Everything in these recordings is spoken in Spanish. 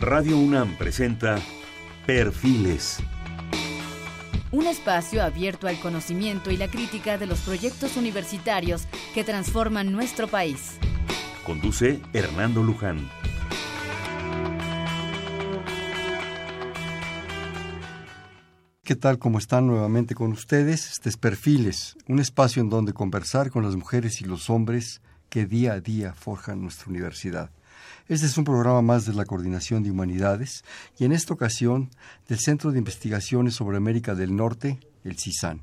Radio UNAM presenta Perfiles. Un espacio abierto al conocimiento y la crítica de los proyectos universitarios que transforman nuestro país. Conduce Hernando Luján. ¿Qué tal? ¿Cómo están nuevamente con ustedes? Este es Perfiles, un espacio en donde conversar con las mujeres y los hombres que día a día forjan nuestra universidad. Este es un programa más de la Coordinación de Humanidades y en esta ocasión del Centro de Investigaciones sobre América del Norte, el CISAN.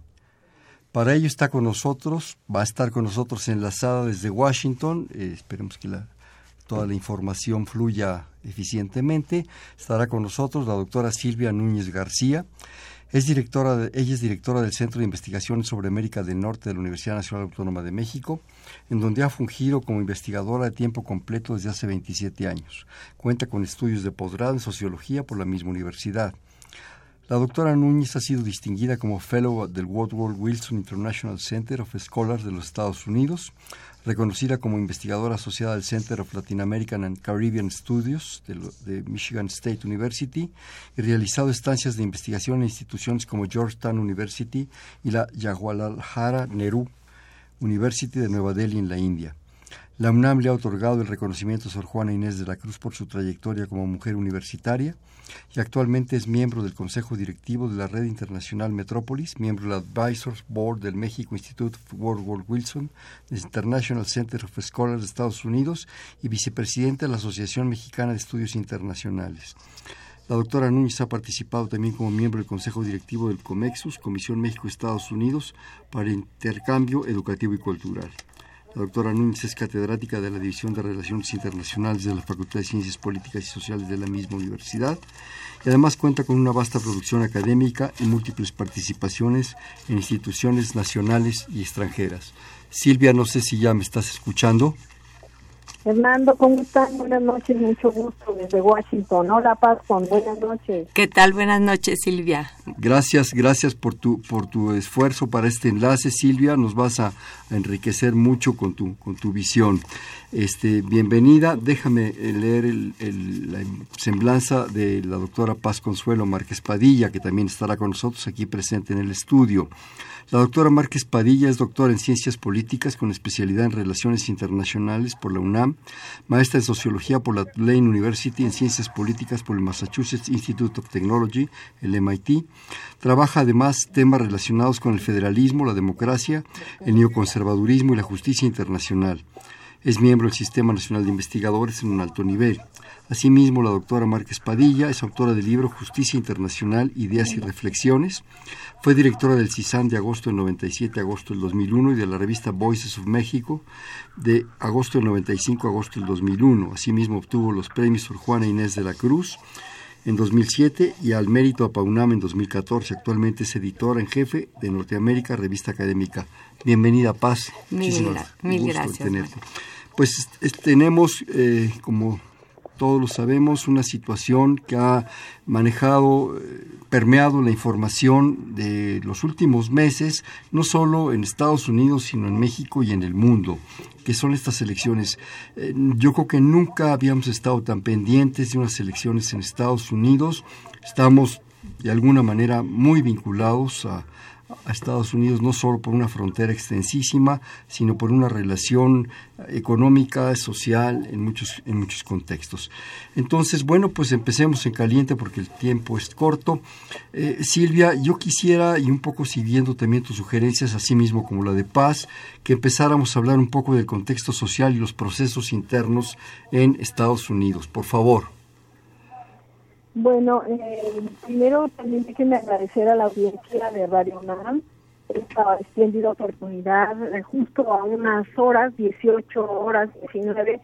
Para ello está con nosotros, va a estar con nosotros enlazada desde Washington, eh, esperemos que toda la información fluya eficientemente. Estará con nosotros la doctora Silvia Núñez García. Es directora ella es directora del Centro de Investigaciones sobre América del Norte de la Universidad Nacional Autónoma de México, en donde ha fungido como investigadora de tiempo completo desde hace 27 años. Cuenta con estudios de posgrado en sociología por la misma universidad. La doctora Núñez ha sido distinguida como Fellow del Woodward Wilson International Center of Scholars de los Estados Unidos, reconocida como investigadora asociada al Center of Latin American and Caribbean Studies de, Michigan State University y realizado estancias de investigación en instituciones como Georgetown University y la Jawaharlal Nehru University de Nueva Delhi en la India. La UNAM le ha otorgado el reconocimiento a Sor Juana Inés de la Cruz por su trayectoria como mujer universitaria y actualmente es miembro del Consejo Directivo de la Red Internacional Metrópolis, miembro del Advisors Board del México Institute of World Wilson, del International Center of Scholars de Estados Unidos y vicepresidenta de la Asociación Mexicana de Estudios Internacionales. La doctora Núñez ha participado también como miembro del Consejo Directivo del COMEXUS, Comisión México-Estados Unidos para Intercambio Educativo y Cultural. La doctora Núñez es catedrática de la División de Relaciones Internacionales de la Facultad de Ciencias Políticas y Sociales de la misma universidad y además cuenta con una vasta producción académica y múltiples participaciones en instituciones nacionales y extranjeras. Silvia, no sé si ya me estás escuchando. Fernando, ¿cómo estás? Buenas noches, mucho gusto desde Washington. Hola, Pascon, buenas noches. ¿Qué tal? Buenas noches, Silvia. Gracias, gracias por tu, por tu esfuerzo para este enlace, Silvia. Nos vas a, enriquecer mucho con tu, con tu visión. Este, bienvenida. Déjame leer la semblanza de la doctora Paz Consuelo Márquez Padilla, que también estará con nosotros aquí presente en el estudio. La doctora Márquez Padilla es doctora en Ciencias Políticas con especialidad en Relaciones Internacionales por la UNAM, maestra en Sociología por la Tulane University, en Ciencias Políticas por el Massachusetts Institute of Technology, el MIT. Trabaja además temas relacionados con el federalismo, la democracia, el neoconservadurismo y la justicia internacional. Es miembro del Sistema Nacional de Investigadores en un alto nivel. Asimismo, la doctora Márquez Padilla es autora del libro Justicia Internacional, Ideas y Reflexiones. Fue directora del CISAN de agosto del 97 a agosto del 2001 y de la revista Voices of México de agosto del 95 a agosto del 2001. Asimismo, obtuvo los premios Sor Juana Inés de la Cruz en 2007 y al Mérito a Paunam en 2014. Actualmente es editora en jefe de Norteamérica, revista académica. Bienvenida, Paz. Mil, mil gracias. Pues tenemos, eh, como todos lo sabemos, una situación que ha manejado, eh, permeado la información de los últimos meses, no solo en Estados Unidos, sino en México y en el mundo, que son estas elecciones. Eh, yo creo que nunca habíamos estado tan pendientes de unas elecciones en Estados Unidos. Estamos de alguna manera muy vinculados a, a Estados Unidos no solo por una frontera extensísima, sino por una relación económica, social, en muchos, en muchos contextos. Entonces, bueno, pues empecemos en caliente porque el tiempo es corto. Eh, Silvia, yo quisiera, y un poco siguiendo también tus sugerencias, así mismo como la de Paz, que empezáramos a hablar un poco del contexto social y los procesos internos en Estados Unidos. Por favor. Bueno, eh, primero también déjenme agradecer a la audiencia de Radio UNAM. Esta espléndida oportunidad, justo a unas horas, 18 horas, 19,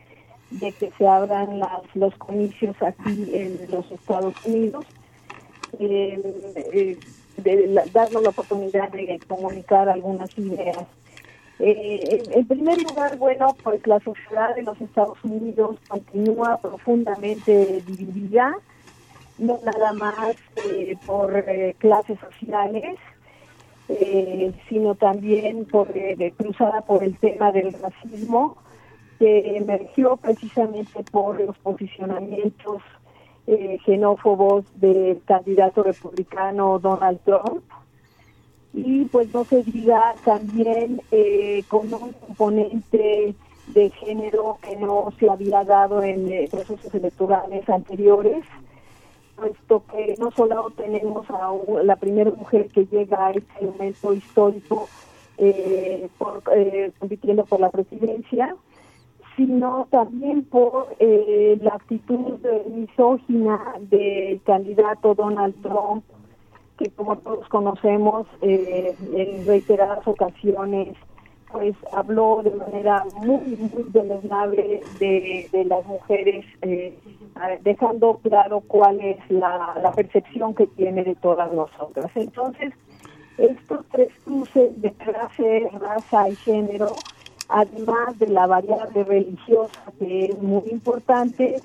de que se abran las, los comicios aquí en los Estados Unidos, eh, eh, de darnos la oportunidad de comunicar algunas ideas. Eh, en primer lugar, bueno, pues la sociedad de los Estados Unidos continúa profundamente dividida no nada más eh, por eh, clases sociales, eh, sino también por cruzada por el tema del racismo, que emergió precisamente por los posicionamientos xenófobos del candidato republicano Donald Trump. Y pues no se diga también con un componente de género que no se había dado en procesos electorales anteriores, puesto que no solo tenemos a la primera mujer que llega a este momento histórico eh, compitiendo por la presidencia, sino también por eh, la actitud misógina del candidato Donald Trump, que como todos conocemos eh, en reiteradas ocasiones pues habló de manera muy muy deleznable de, de las mujeres eh, dejando claro cuál es la, la percepción que tiene de todas nosotras. Entonces estos tres cruces de clase raza y género además de la variable religiosa que es muy importante,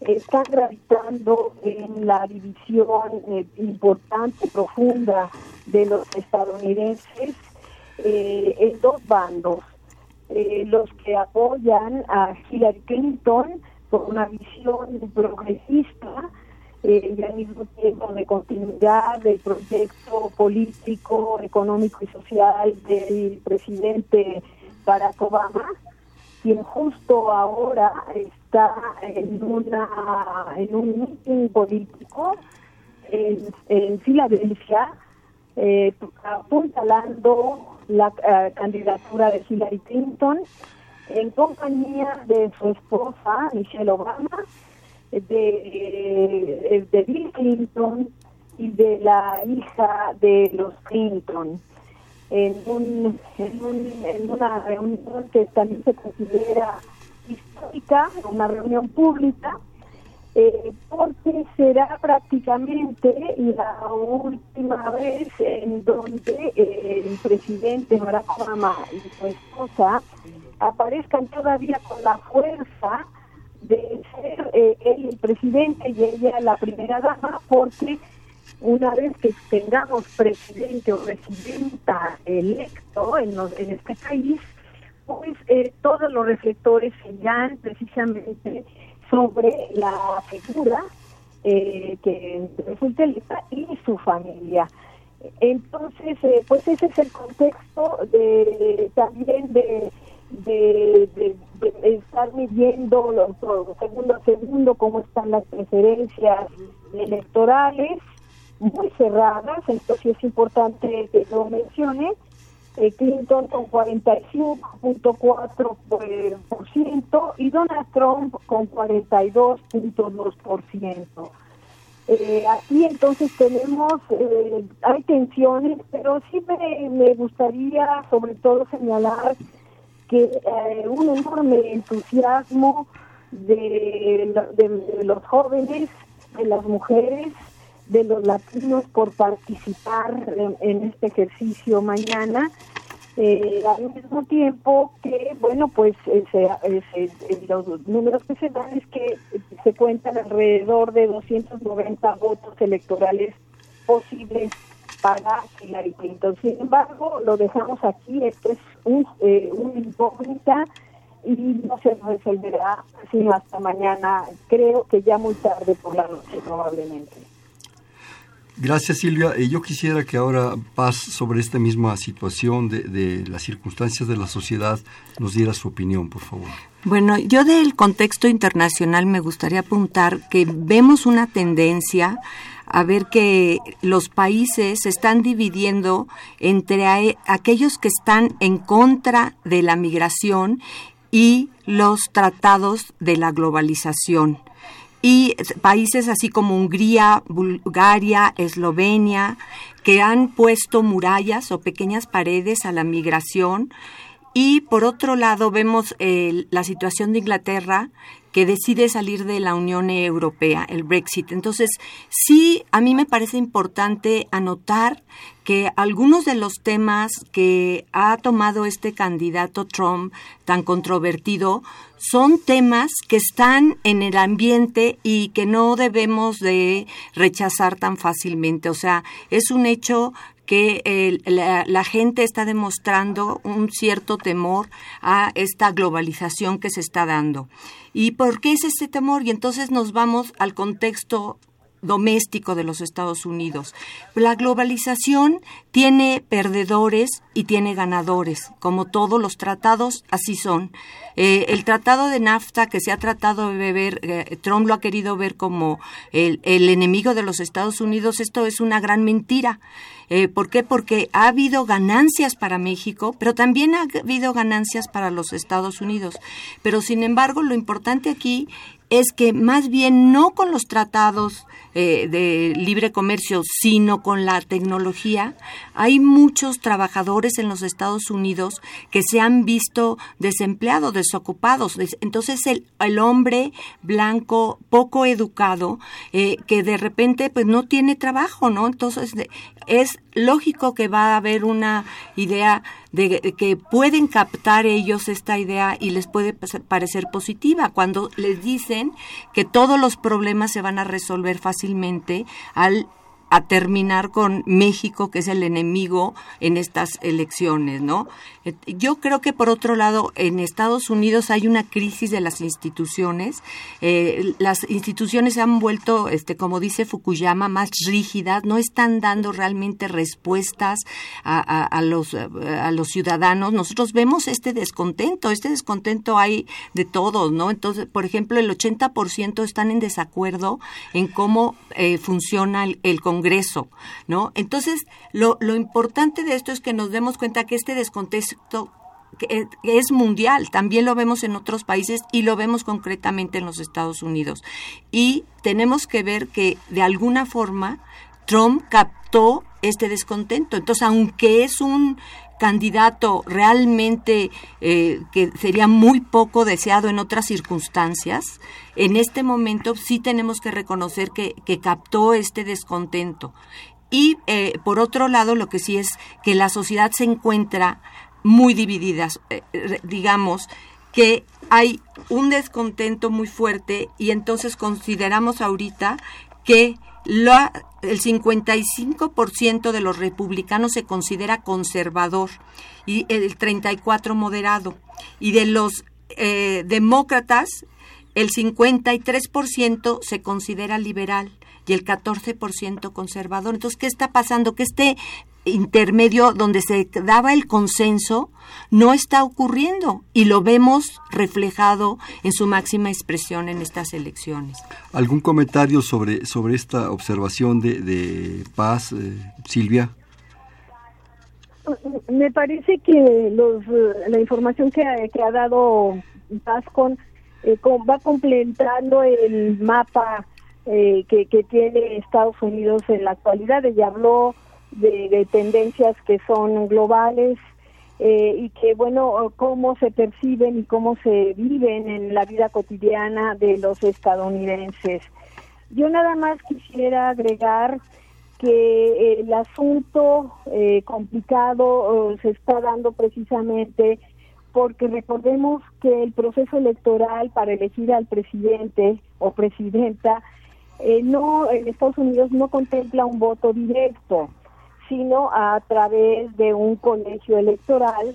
está gravitando en la división eh, importante, profunda de los estadounidenses eh, en dos bandos. Eh, los que apoyan a Hillary Clinton por una visión progresista y al mismo tiempo de continuidad del proyecto político, económico y social del presidente Barack Obama, quien justo ahora está en una en un meeting político en, Filadelfia, eh, apuntalando la eh, candidatura de Hillary Clinton en compañía de su esposa Michelle Obama, de, eh, de Bill Clinton y de la hija de los Clinton. En, un, en, un, en una reunión que también se considera histórica, una reunión pública, eh, porque será prácticamente la última vez en donde eh, el presidente Barack Obama y su esposa aparezcan todavía con la fuerza de ser eh, él el presidente y ella la primera dama, porque una vez que tengamos presidente o presidenta electo en, en este país, pues eh, todos los reflectores irán precisamente sobre la figura eh, que resulta electa y su familia. Entonces, eh, pues ese es el contexto de también de, de, estar midiendo segundo a segundo cómo están las preferencias electorales muy cerradas, sí es importante que lo mencione, eh, Clinton con 45.4% y Donald Trump con 42.2%. Eh, aquí entonces tenemos, eh, hay tensiones, pero sí me, me gustaría sobre todo señalar que eh, un enorme entusiasmo de, de los jóvenes, de las mujeres, de los latinos por participar en, este ejercicio mañana. Eh, al mismo tiempo que, bueno, pues eh, eh, los números que se dan es que se cuentan alrededor de 290 votos electorales posibles para Hillary Clinton. Sin embargo, lo dejamos aquí, esto es un, una incógnita y no se resolverá sino hasta mañana, creo que ya muy tarde por la noche probablemente. Gracias Silvia. Eh, yo quisiera que ahora Paz sobre esta misma situación de, de, las circunstancias de la sociedad nos diera su opinión, por favor. Bueno, yo del contexto internacional me gustaría apuntar que vemos una tendencia a ver que los países se están dividiendo entre aquellos que están en contra de la migración y los tratados de la globalización y países así como Hungría, Bulgaria, Eslovenia, que han puesto murallas o pequeñas paredes a la migración. Y por otro lado vemos la situación de Inglaterra que decide salir de la Unión Europea, el Brexit. Entonces, sí, a mí me parece importante anotar que algunos de los temas que ha tomado este candidato Trump tan controvertido son temas que están en el ambiente y que no debemos de rechazar tan fácilmente. O sea, es un hecho que la, gente está demostrando un cierto temor a esta globalización que se está dando. ¿Y por qué es este temor? Y entonces nos vamos al contexto doméstico de los Estados Unidos. La globalización tiene perdedores y tiene ganadores, como todos los tratados, así son. Eh, el tratado de NAFTA que se ha tratado de ver, eh, Trump lo ha querido ver como el, enemigo de los Estados Unidos, esto es una gran mentira. Eh, ¿Por qué? Porque ha habido ganancias para México, pero también ha habido ganancias para los Estados Unidos. Pero sin embargo, lo importante aquí es que más bien no con los tratados eh, de libre comercio, sino con la tecnología, hay muchos trabajadores en los Estados Unidos que se han visto desempleados, desocupados. Entonces el, el hombre blanco, poco educado, eh, que de repente pues no tiene trabajo, ¿no? Entonces es lógico que va a haber una idea de, que pueden captar ellos esta idea y les puede parecer positiva cuando les dicen que todos los problemas se van a resolver fácilmente al a terminar con México, que es el enemigo en estas elecciones, ¿no? Yo creo que por otro lado, en Estados Unidos hay una crisis de las instituciones. Eh, las instituciones se han vuelto, este, como dice Fukuyama, más rígidas, no están dando realmente respuestas a, los, a los ciudadanos. Nosotros vemos este descontento, este descontento hay de todos, ¿no? Entonces, por ejemplo, el 80% están en desacuerdo en cómo eh, funciona el, el Congreso Congreso, ¿no? Entonces, lo, lo importante de esto es que nos demos cuenta que este descontexto que es mundial, también lo vemos en otros países y lo vemos concretamente en los Estados Unidos. Y tenemos que ver que de alguna forma Trump captó este descontento. Entonces, aunque es un candidato realmente eh, que sería muy poco deseado en otras circunstancias, en este momento sí tenemos que reconocer que, captó este descontento. Y eh, por otro lado, lo que sí es que la sociedad se encuentra muy dividida. Eh, digamos que hay un descontento muy fuerte y entonces consideramos ahorita que el 55% de los republicanos se considera conservador y el 34% moderado. Y de los eh, demócratas, el 53% se considera liberal y el 14% conservador. Entonces, ¿qué está pasando? Que este intermedio donde se daba el consenso no está ocurriendo y lo vemos reflejado en su máxima expresión en estas elecciones. ¿Algún comentario sobre, sobre esta observación de, de Paz, eh, Silvia? Me parece que los, la información que, que ha dado Paz con, eh, va completando el mapa eh, que, que tiene Estados Unidos en la actualidad. Ella habló de, tendencias que son globales eh, y que, bueno, cómo se perciben y cómo se viven en la vida cotidiana de los estadounidenses. Yo nada más quisiera agregar que el asunto eh, complicado se está dando precisamente porque recordemos que el proceso electoral para elegir al presidente o presidenta eh, no en Estados Unidos no contempla un voto directo sino a través de un colegio electoral.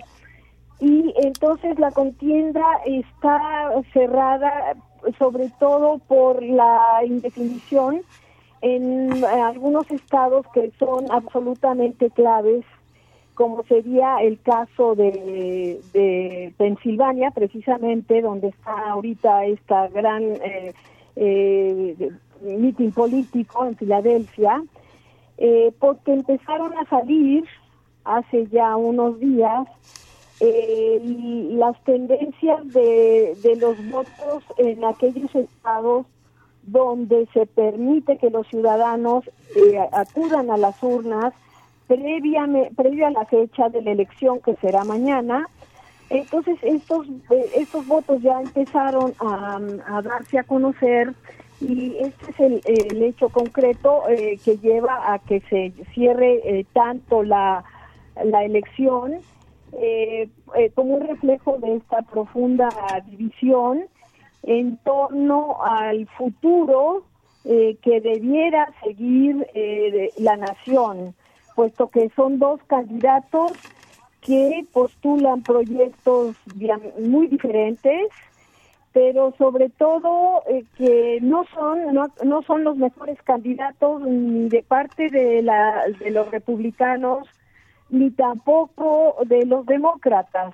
Y entonces la contienda está cerrada sobre todo por la indefinición en algunos estados que son absolutamente claves, como sería el caso de, de Pensilvania, precisamente donde está ahorita esta gran eh, eh, mitin político en Filadelfia, eh, porque empezaron a salir hace ya unos días eh, las tendencias de, de los votos en aquellos estados donde se permite que los ciudadanos eh, acudan a las urnas previa, previa a la fecha de la elección que será mañana. Entonces estos, estos votos ya empezaron a darse a conocer y este es el, hecho concreto eh, que lleva a que se cierre eh, tanto la, la elección eh, como un reflejo de esta profunda división en torno al futuro que debiera seguir la nación puesto que son dos candidatos que postulan proyectos muy diferentes, pero sobre todo eh, que no son no, no son los mejores candidatos ni de parte de la de los republicanos ni tampoco de los demócratas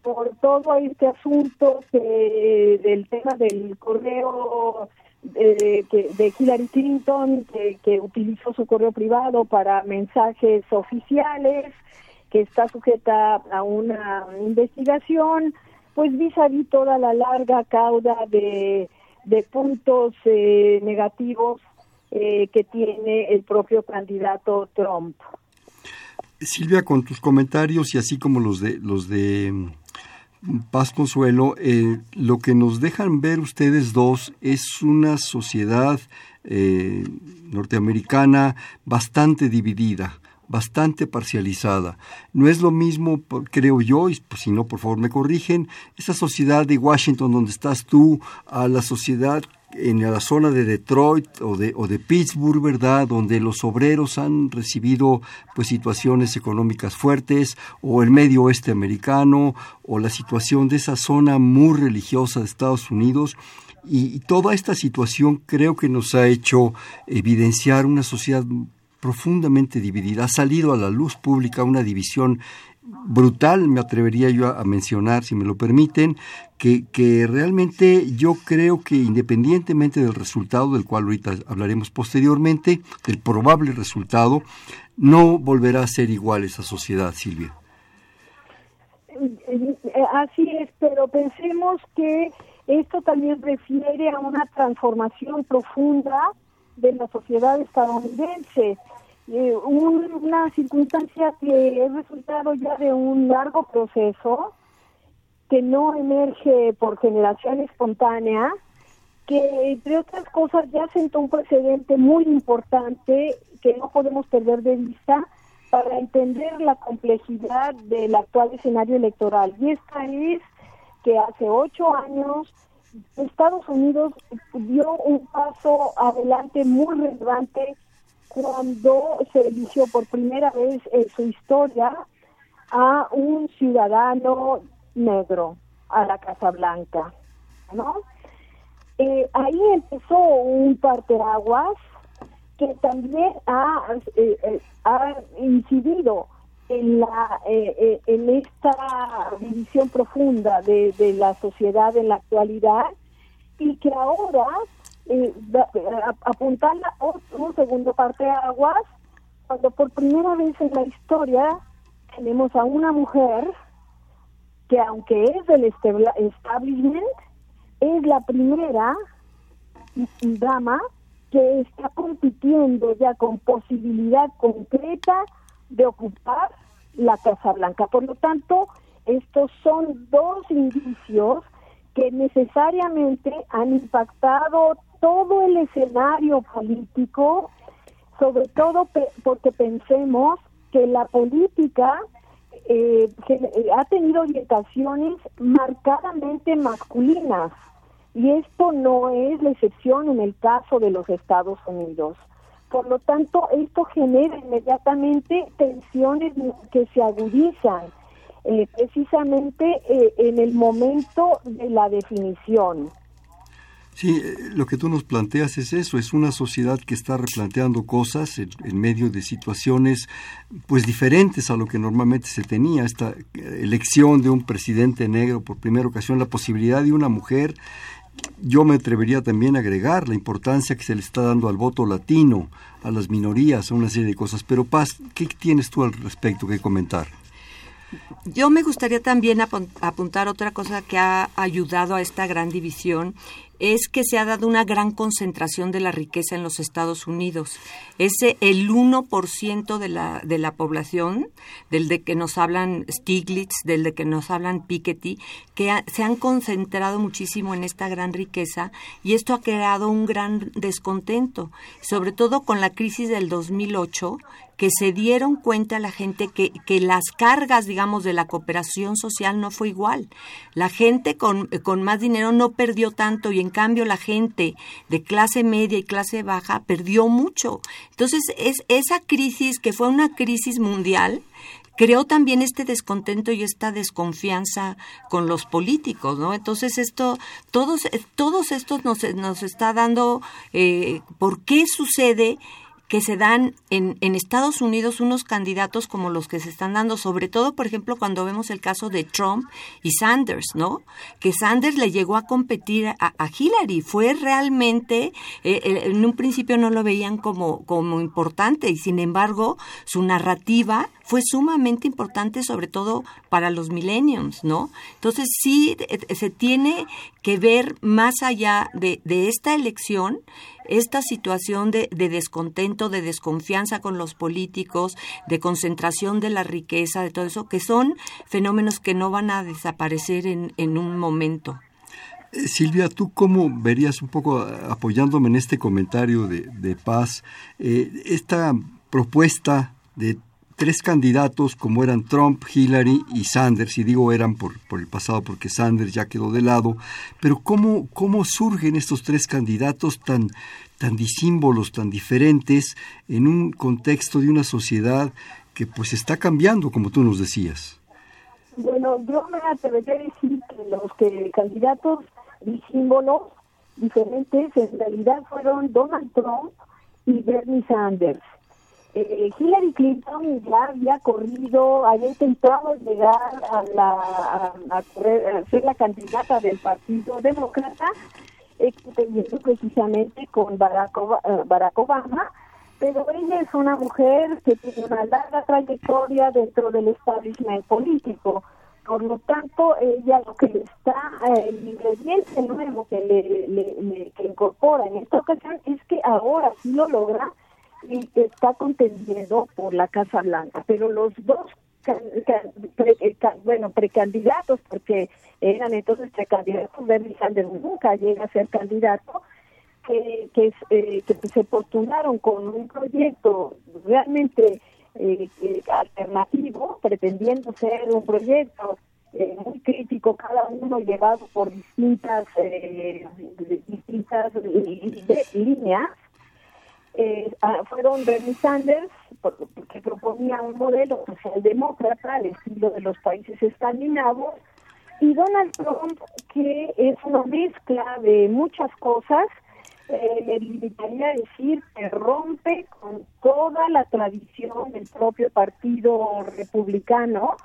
por todo este asunto del tema del correo de, de Hillary Clinton que, que utilizó su correo privado para mensajes oficiales que está sujeta a una investigación pues vis a vis toda la larga cauda de, de puntos eh, negativos eh, que tiene el propio candidato Trump. Silvia, con tus comentarios y así como los de los de mm, Paz Consuelo, eh, lo que nos dejan ver ustedes dos es una sociedad norteamericana bastante dividida bastante parcializada. No es lo mismo, creo yo, y pues, si no, por favor me corrigen, esa sociedad de Washington donde estás tú, a la sociedad en la zona de Detroit o de, Pittsburgh, ¿verdad? Donde los obreros han recibido pues situaciones económicas fuertes, o el medio oeste americano, o la situación de esa zona muy religiosa de Estados Unidos. y toda esta situación creo que nos ha hecho evidenciar una sociedad profundamente dividida. Ha salido a la luz pública una división brutal, me atrevería yo a, mencionar, si me lo permiten, que, que realmente yo creo que independientemente del resultado, del cual ahorita hablaremos posteriormente, del probable resultado, no volverá a ser igual esa sociedad, Silvia. Así es, pero pensemos que esto también refiere a una transformación profunda de la sociedad estadounidense. Eh, una circunstancia que es resultado ya de un largo proceso que no emerge por generación espontánea, que entre otras cosas ya sentó un precedente muy importante que no podemos perder de vista para entender la complejidad del actual escenario electoral. Y esta es que hace ocho años Estados Unidos dio un paso adelante muy relevante cuando se eligió por primera vez en su historia a un ciudadano negro a la Casa Blanca, ¿no? Eh, ahí empezó un parteaguas que también ha, eh, eh, ha incidido en la en esta división profunda de, de la sociedad en la actualidad y que ahora eh, apuntarla un segundo parte de aguas cuando por primera vez en la historia tenemos a una mujer que aunque es del establishment es la primera dama que está compitiendo ya con posibilidad concreta de ocupar la Casa Blanca. Por lo tanto, estos son dos indicios que necesariamente han impactado todo el escenario político, sobre todo porque pensemos que la política eh, eh, ha tenido orientaciones marcadamente masculinas y esto no es la excepción en el caso de los Estados Unidos. Por lo tanto, esto genera inmediatamente tensiones que se agudizan eh, precisamente eh, en el momento de la definición. Sí, eh, lo que tú nos planteas es eso, es una sociedad que está replanteando cosas en, medio de situaciones pues diferentes a lo que normalmente se tenía, esta elección de un presidente negro por primera ocasión, la posibilidad de una mujer, yo me atrevería también a agregar la importancia que se le está dando al voto latino, a las minorías, a una serie de cosas, pero Paz, ¿qué tienes tú al respecto que comentar? Yo me gustaría también apuntar otra cosa que ha ayudado a esta gran división es que se ha dado una gran concentración de la riqueza en los Estados Unidos. Ese el 1% de la, de la población, del de que nos hablan Stiglitz, del de que nos hablan Piketty, que se han concentrado muchísimo en esta gran riqueza y esto ha creado un gran descontento, sobre todo con la crisis del 2008 que se dieron cuenta la gente que, que las cargas, digamos, de la cooperación social no fue igual. La gente con, con más dinero no perdió tanto y en cambio la gente de clase media y clase baja perdió mucho. Entonces, es esa crisis que fue una crisis mundial, creó también este descontento y esta desconfianza con los políticos, ¿no? Entonces esto, todos, todos estos nos, nos está dando, eh, ¿por qué sucede? Que se dan en, en, Estados Unidos unos candidatos como los que se están dando, sobre todo, por ejemplo, cuando vemos el caso de Trump y Sanders, ¿no? Que Sanders le llegó a competir a, Hillary. Fue realmente, eh, eh, en un principio no lo veían como, como importante y sin embargo su narrativa fue sumamente importante, sobre todo para los millennials, ¿no? Entonces sí eh, se tiene que ver más allá de, de esta elección esta situación de, descontento, de desconfianza con los políticos, de concentración de la riqueza, de todo eso, que son fenómenos que no van a desaparecer en, en un momento. Eh, Silvia, ¿tú cómo verías un poco apoyándome en este comentario de, de paz, eh, esta propuesta de tres candidatos como eran Trump, Hillary y Sanders, y digo eran por, por, el pasado porque Sanders ya quedó de lado, pero ¿cómo, cómo surgen estos tres candidatos tan, tan disímbolos, tan diferentes, en un contexto de una sociedad que pues está cambiando, como tú nos decías? Bueno, yo me atrevería a decir que los que candidatos disímbolos diferentes en realidad fueron Donald Trump y Bernie Sanders eh, Hillary Clinton ya había corrido, había intentado llegar a, la, a, ser la candidata del Partido Demócrata, eh, precisamente con Barack, eh, Barack Obama, pero ella es una mujer que tiene una larga trayectoria dentro del establishment político. Por lo tanto, ella lo que está, eh, el ingrediente nuevo que le, que incorpora en esta ocasión es que ahora sí lo logra y está contendiendo por la Casa Blanca, pero los dos eh, bueno, precandidatos, porque eran entonces precandidatos, Bernie Sanders nunca llega a ser candidato, que, que, eh, que se postularon con un proyecto realmente eh, alternativo, pretendiendo ser un proyecto muy crítico, cada uno llevado por distintas, distintas líneas, eh, ah, fueron Bernie Sanders, que proponía un modelo socialdemócrata al estilo de los países escandinavos, y Donald Trump, que es una mezcla de muchas cosas, eh, le limitaría a decir que rompe con toda la tradición del propio partido republicano,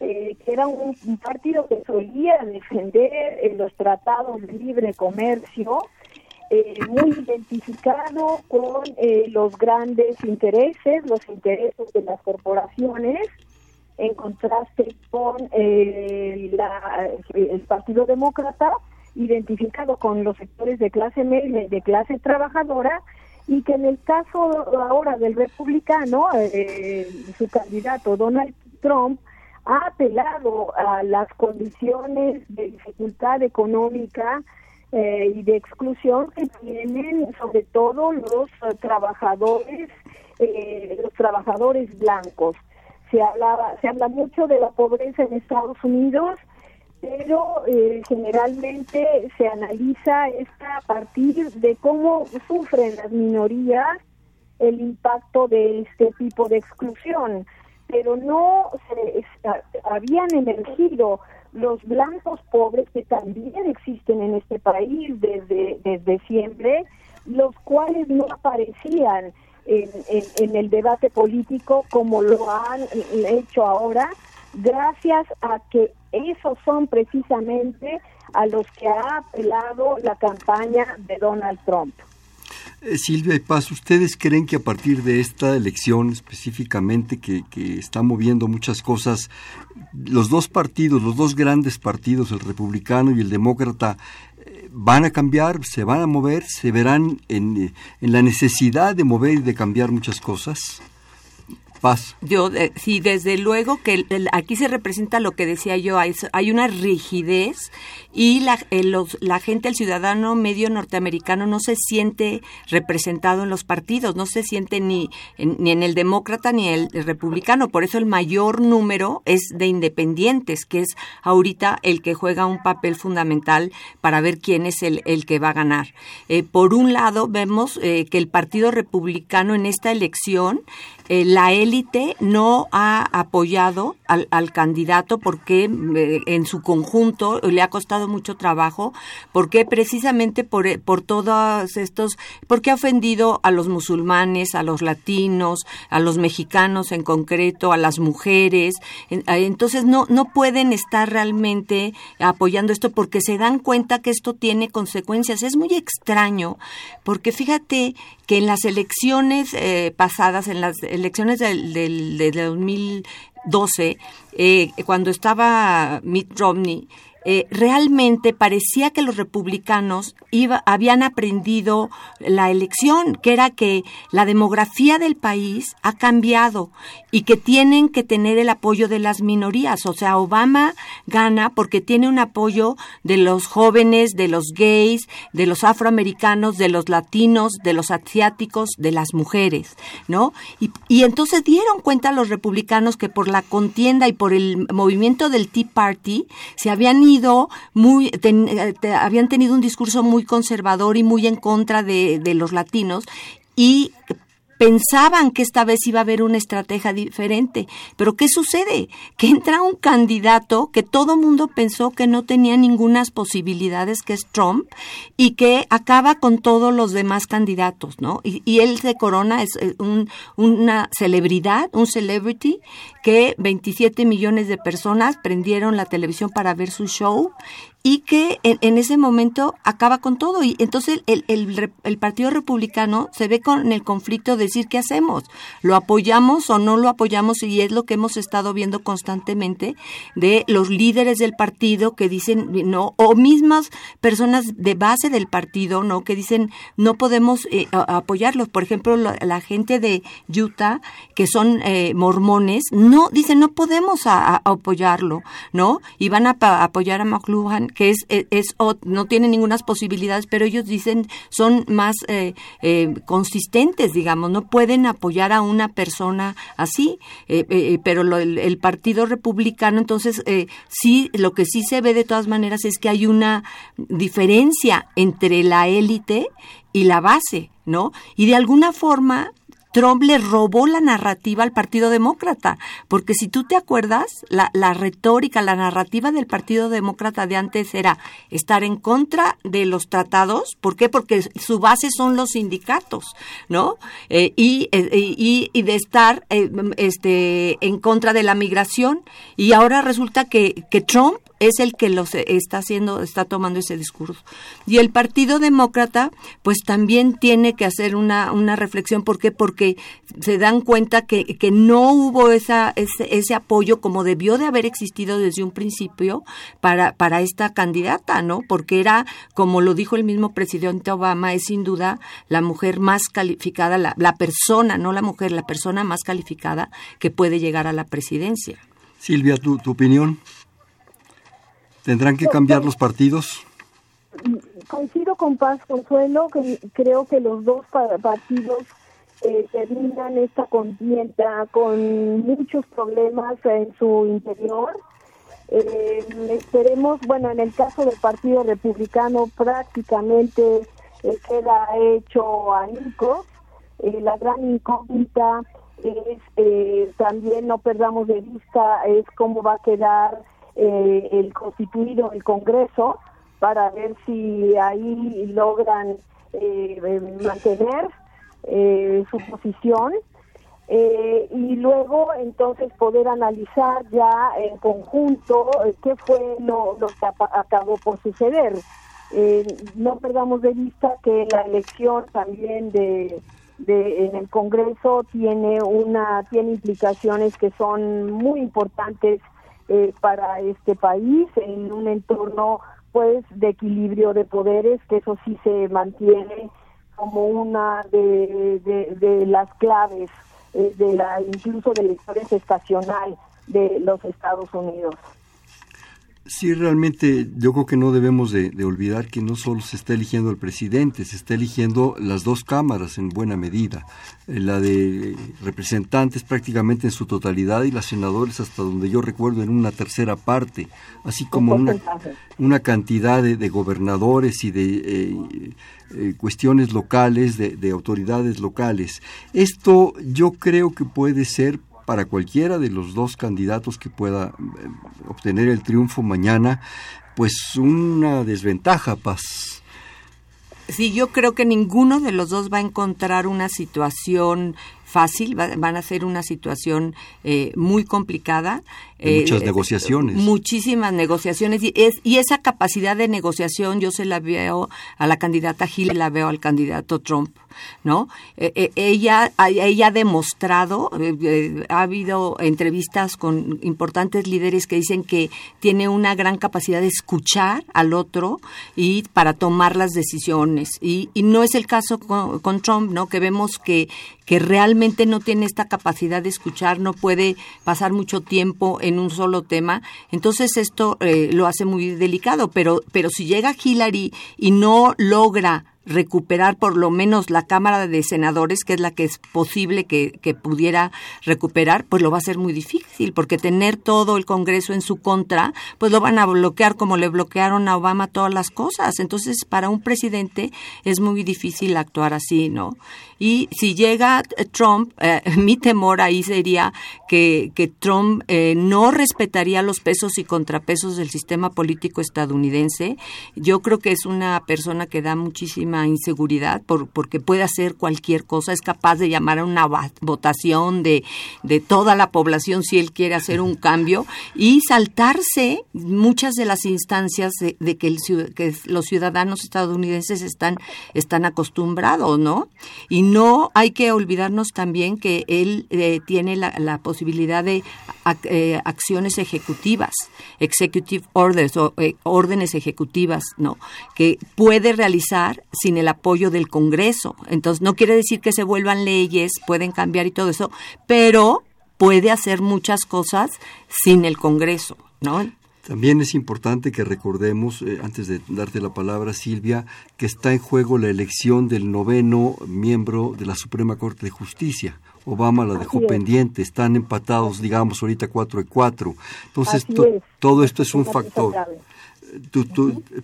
eh, que era un, partido que solía defender los tratados de libre comercio, eh, muy identificado con eh, los grandes intereses, los intereses de las corporaciones, en contraste con eh, el Partido Demócrata, identificado con los sectores de clase media de clase trabajadora, y que en el caso ahora del republicano, su candidato Donald Trump, ha apelado a las condiciones de dificultad económica, eh, y de exclusión que tienen sobre todo los eh, trabajadores eh, los trabajadores blancos. Se hablaba se habla mucho de la pobreza en Estados Unidos pero generalmente se analiza esta a partir de cómo sufren las minorías el impacto de este tipo de exclusión. Pero no se, habían emergido los blancos pobres que también existen en este país desde, desde siempre, los cuales no aparecían en, en, el debate político como lo han hecho ahora, gracias a que esos son precisamente a los que ha apelado la campaña de Donald Trump. Eh, Silvia y Paz, ¿ustedes creen que a partir de esta elección específicamente que, que, está moviendo muchas cosas, los dos partidos, los dos grandes partidos, el republicano y el demócrata, eh, van a cambiar, se van a mover, se verán en, en la necesidad de mover y de cambiar muchas cosas? Yo, eh, sí, desde luego que aquí se representa lo que decía yo, hay, una rigidez y la, los, la gente, el ciudadano medio norteamericano no se siente representado en los partidos, no se siente ni en, ni en el demócrata ni el, el republicano, por eso el mayor número es de independientes, que es ahorita el que juega un papel fundamental para ver quién es el, el que va a ganar. Eh, por un lado, vemos eh, que el Partido Republicano en esta elección eh, la élite no ha apoyado al, al candidato porque eh, en su conjunto le ha costado mucho trabajo, porque precisamente por, eh, por todos estos, porque ha ofendido a los musulmanes, a los latinos, a los mexicanos en concreto, a las mujeres. Entonces no, no pueden estar realmente apoyando esto porque se dan cuenta que esto tiene consecuencias. Es muy extraño porque fíjate que en las elecciones eh, pasadas, en las elecciones del, del, del 2012, eh, cuando estaba Mitt Romney, eh, realmente parecía que los republicanos iba, habían aprendido la elección, que era que la demografía del país ha cambiado y que tienen que tener el apoyo de las minorías. O sea, Obama gana porque tiene un apoyo de los jóvenes, de los gays, de los afroamericanos, de los latinos, de los asiáticos, de las mujeres, ¿no? Y, y entonces dieron cuenta los republicanos que por la contienda y por el movimiento del Tea Party se habían ido muy, te, habían tenido un discurso muy conservador y muy en contra de, de los latinos y pensaban que esta vez iba a haber una estrategia diferente. Pero ¿qué sucede? Que entra un candidato que todo mundo pensó que no tenía ninguna posibilidades, que es Trump, y que acaba con todos los demás candidatos, ¿no? Y, él se corona, es un, una celebridad, un celebrity, que 27 millones de personas prendieron la televisión para ver su show y que en, en, ese momento acaba con todo. Y entonces el, el, el, Partido Republicano se ve con el conflicto de decir qué hacemos, lo apoyamos o no lo apoyamos y es lo que hemos estado viendo constantemente de los líderes del partido que dicen no, o mismas personas de base del partido, ¿no? Que dicen no podemos eh, apoyarlos. Por ejemplo, la, la, gente de Utah, que son eh, mormones, no, dicen no podemos a, apoyarlo, ¿no? Y van a, a apoyar a McLuhan que es, es, es, no tiene ninguna posibilidades, pero ellos dicen son más eh, eh, consistentes, digamos, no pueden apoyar a una persona así, eh, eh pero lo, el, el, Partido Republicano, entonces, sí, lo que sí se ve de todas maneras es que hay una diferencia entre la élite y la base, ¿no? Y de alguna forma Trump le robó la narrativa al Partido Demócrata, porque si tú te acuerdas, la, la, retórica, la narrativa del Partido Demócrata de antes era estar en contra de los tratados, ¿por qué? Porque su base son los sindicatos, ¿no? Eh, y, eh, y, y, de estar eh, este, en contra de la migración, y ahora resulta que, que Trump es el que los está haciendo, está tomando ese discurso. Y el Partido Demócrata, pues también tiene que hacer una, una reflexión. ¿Por qué? Porque se dan cuenta que, que no hubo esa, ese, ese, apoyo como debió de haber existido desde un principio para, para esta candidata, ¿no? Porque era, como lo dijo el mismo presidente Obama, es sin duda la mujer más calificada, la, la persona, no la mujer, la persona más calificada que puede llegar a la presidencia. Silvia, ¿tu, tu opinión? ¿Tendrán que cambiar los partidos? Coincido con Paz Consuelo, que creo que los dos partidos eh, terminan esta contienda con muchos problemas en su interior. Eh, esperemos, bueno, en el caso del Partido Republicano prácticamente eh, queda hecho a Nico. la gran incógnita es, también no perdamos de vista, es cómo va a quedar eh, el constituido el Congreso para ver si ahí logran eh, mantener eh, su posición eh, y luego entonces poder analizar ya en conjunto qué fue lo, lo que acabó por suceder. no perdamos de vista que la elección también de, en el Congreso tiene una tiene implicaciones que son muy importantes eh, para este país en un entorno pues de equilibrio de poderes que eso sí se mantiene como una de, de, las claves de la incluso de la historia estacional de los Estados Unidos. Sí, realmente yo creo que no debemos de, olvidar que no solo se está eligiendo el presidente, se está eligiendo las dos cámaras en buena medida, eh, la de representantes prácticamente en su totalidad y las senadores hasta donde yo recuerdo en una tercera parte, así como una, una cantidad de, gobernadores y de eh, eh, cuestiones locales, de, de autoridades locales. Esto yo creo que puede ser para cualquiera de los dos candidatos que pueda eh, obtener el triunfo mañana, pues una desventaja, Paz. Sí, yo creo que ninguno de los dos va a encontrar una situación fácil, van a ser una situación eh, muy complicada. Muchas eh, negociaciones. Muchísimas negociaciones y, es, y esa capacidad de negociación yo se la veo a la candidata Gil, la veo al candidato Trump. ¿no? Eh, eh, ella, ella ha demostrado, eh, ha habido entrevistas con importantes líderes que dicen que tiene una gran capacidad de escuchar al otro y para tomar las decisiones. Y, y no es el caso con, con Trump, ¿no? Que vemos que, que realmente no tiene esta capacidad de escuchar, no puede pasar mucho tiempo en un solo tema. Entonces esto lo hace muy delicado, pero, pero si llega Hillary y no logra recuperar por lo menos la Cámara de Senadores, que es la que es posible que, que, pudiera recuperar, pues lo va a ser muy difícil, porque tener todo el Congreso en su contra, pues lo van a bloquear como le bloquearon a Obama todas las cosas. Entonces, para un presidente es muy difícil actuar así, ¿no? Y si llega eh, Trump, eh, mi temor ahí sería que, que Trump eh, no respetaría los pesos y contrapesos del sistema político estadounidense. Yo creo que es una persona que da muchísima inseguridad por, porque puede hacer cualquier cosa, es capaz de llamar a una votación de, de toda la población si él quiere hacer un cambio y saltarse muchas de las instancias de, que, el, que los ciudadanos estadounidenses están, están acostumbrados, ¿no? Y no hay que olvidarnos también que él eh, tiene la, posibilidad de eh, acciones ejecutivas, executive orders o eh, órdenes ejecutivas, ¿no? Que puede realizar sin el apoyo del Congreso. Entonces, no quiere decir que se vuelvan leyes, pueden cambiar y todo eso, pero puede hacer muchas cosas sin el Congreso, ¿no? También es importante que recordemos, eh, antes de darte la palabra, Silvia, que está en juego la elección del noveno miembro de la Suprema Corte de Justicia. Obama la dejó pendiente, están empatados, digamos, ahorita cuatro y cuatro. Entonces, todo esto es un factor.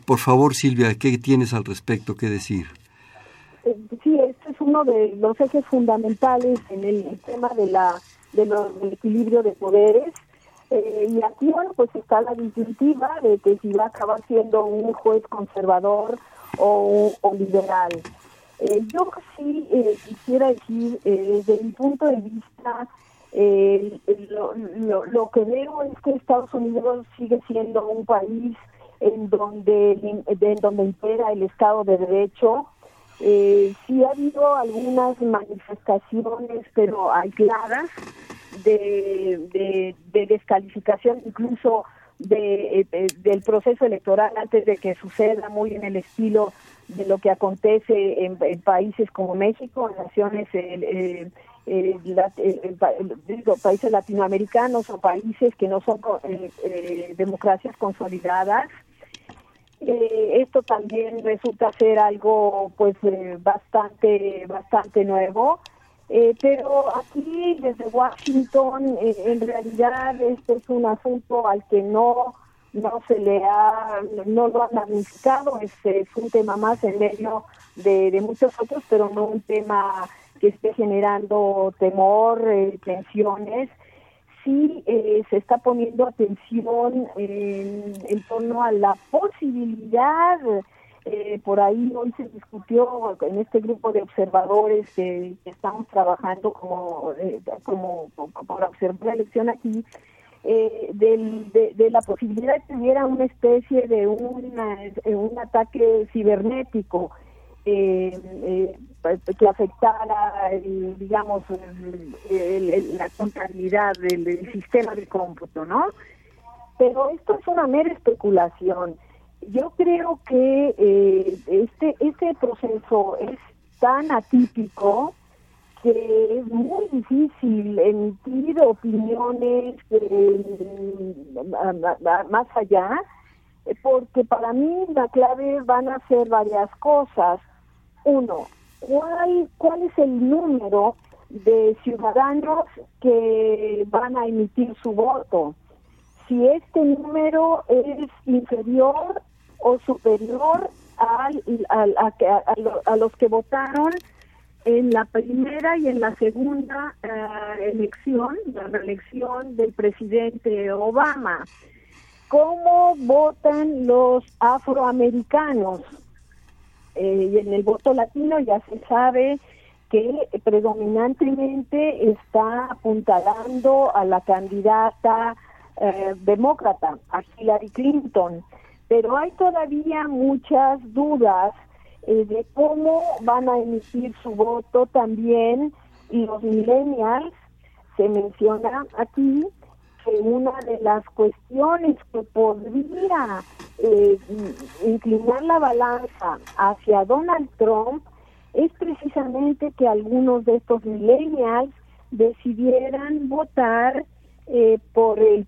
por favor, Silvia, ¿qué tienes al respecto que decir? Eh, sí, este es uno de los ejes fundamentales en el tema de la, de del equilibrio de poderes eh, y aquí, bueno, pues está la disyuntiva de que si va a acabar siendo un juez conservador o, liberal. Eh, yo sí eh, quisiera decir, desde mi punto de vista, lo, lo, que veo es que Estados Unidos sigue siendo un país en donde, en donde impera el Estado de Derecho. sí ha habido algunas manifestaciones, pero aisladas, de, de, descalificación incluso de, del proceso electoral antes de que suceda muy en el estilo de lo que acontece en, países como México, en naciones, eh, eh, digo, países latinoamericanos o países que no son eh, democracias consolidadas. esto también resulta ser algo pues bastante bastante nuevo eh, pero aquí desde Washington, eh, en realidad este es un asunto al que no no se le ha, no lo han magnificado, es, es un tema más en medio de, muchos otros, pero no un tema que esté generando temor, eh, tensiones. Sí se está poniendo atención en, en torno a la posibilidad eh, por ahí hoy se discutió en este grupo de observadores que, estamos trabajando como, eh, como, para observar la elección aquí, eh, de, la posibilidad de que hubiera una especie de un ataque cibernético que afectara, digamos, la contabilidad del sistema de cómputo, ¿no? Pero esto es una mera especulación yo creo que eh, este este proceso es tan atípico que es muy difícil emitir opiniones más allá, porque para mí la clave van a ser varias cosas. Uno, ¿cuál, cuál es el número de ciudadanos que van a emitir su voto? Si este número es inferior o superior al, a, los que votaron en la primera y en la segunda eh, elección, la reelección del presidente Obama. ¿Cómo votan los afroamericanos? Eh, y en el voto latino ya se sabe que predominantemente está apuntalando a la candidata eh, demócrata, a Hillary Clinton pero hay todavía muchas dudas eh, de cómo van a emitir su voto también los millennials. Se menciona aquí que una de las cuestiones que podría eh, inclinar la balanza hacia Donald Trump es precisamente que algunos de estos millennials decidieran votar eh, por el,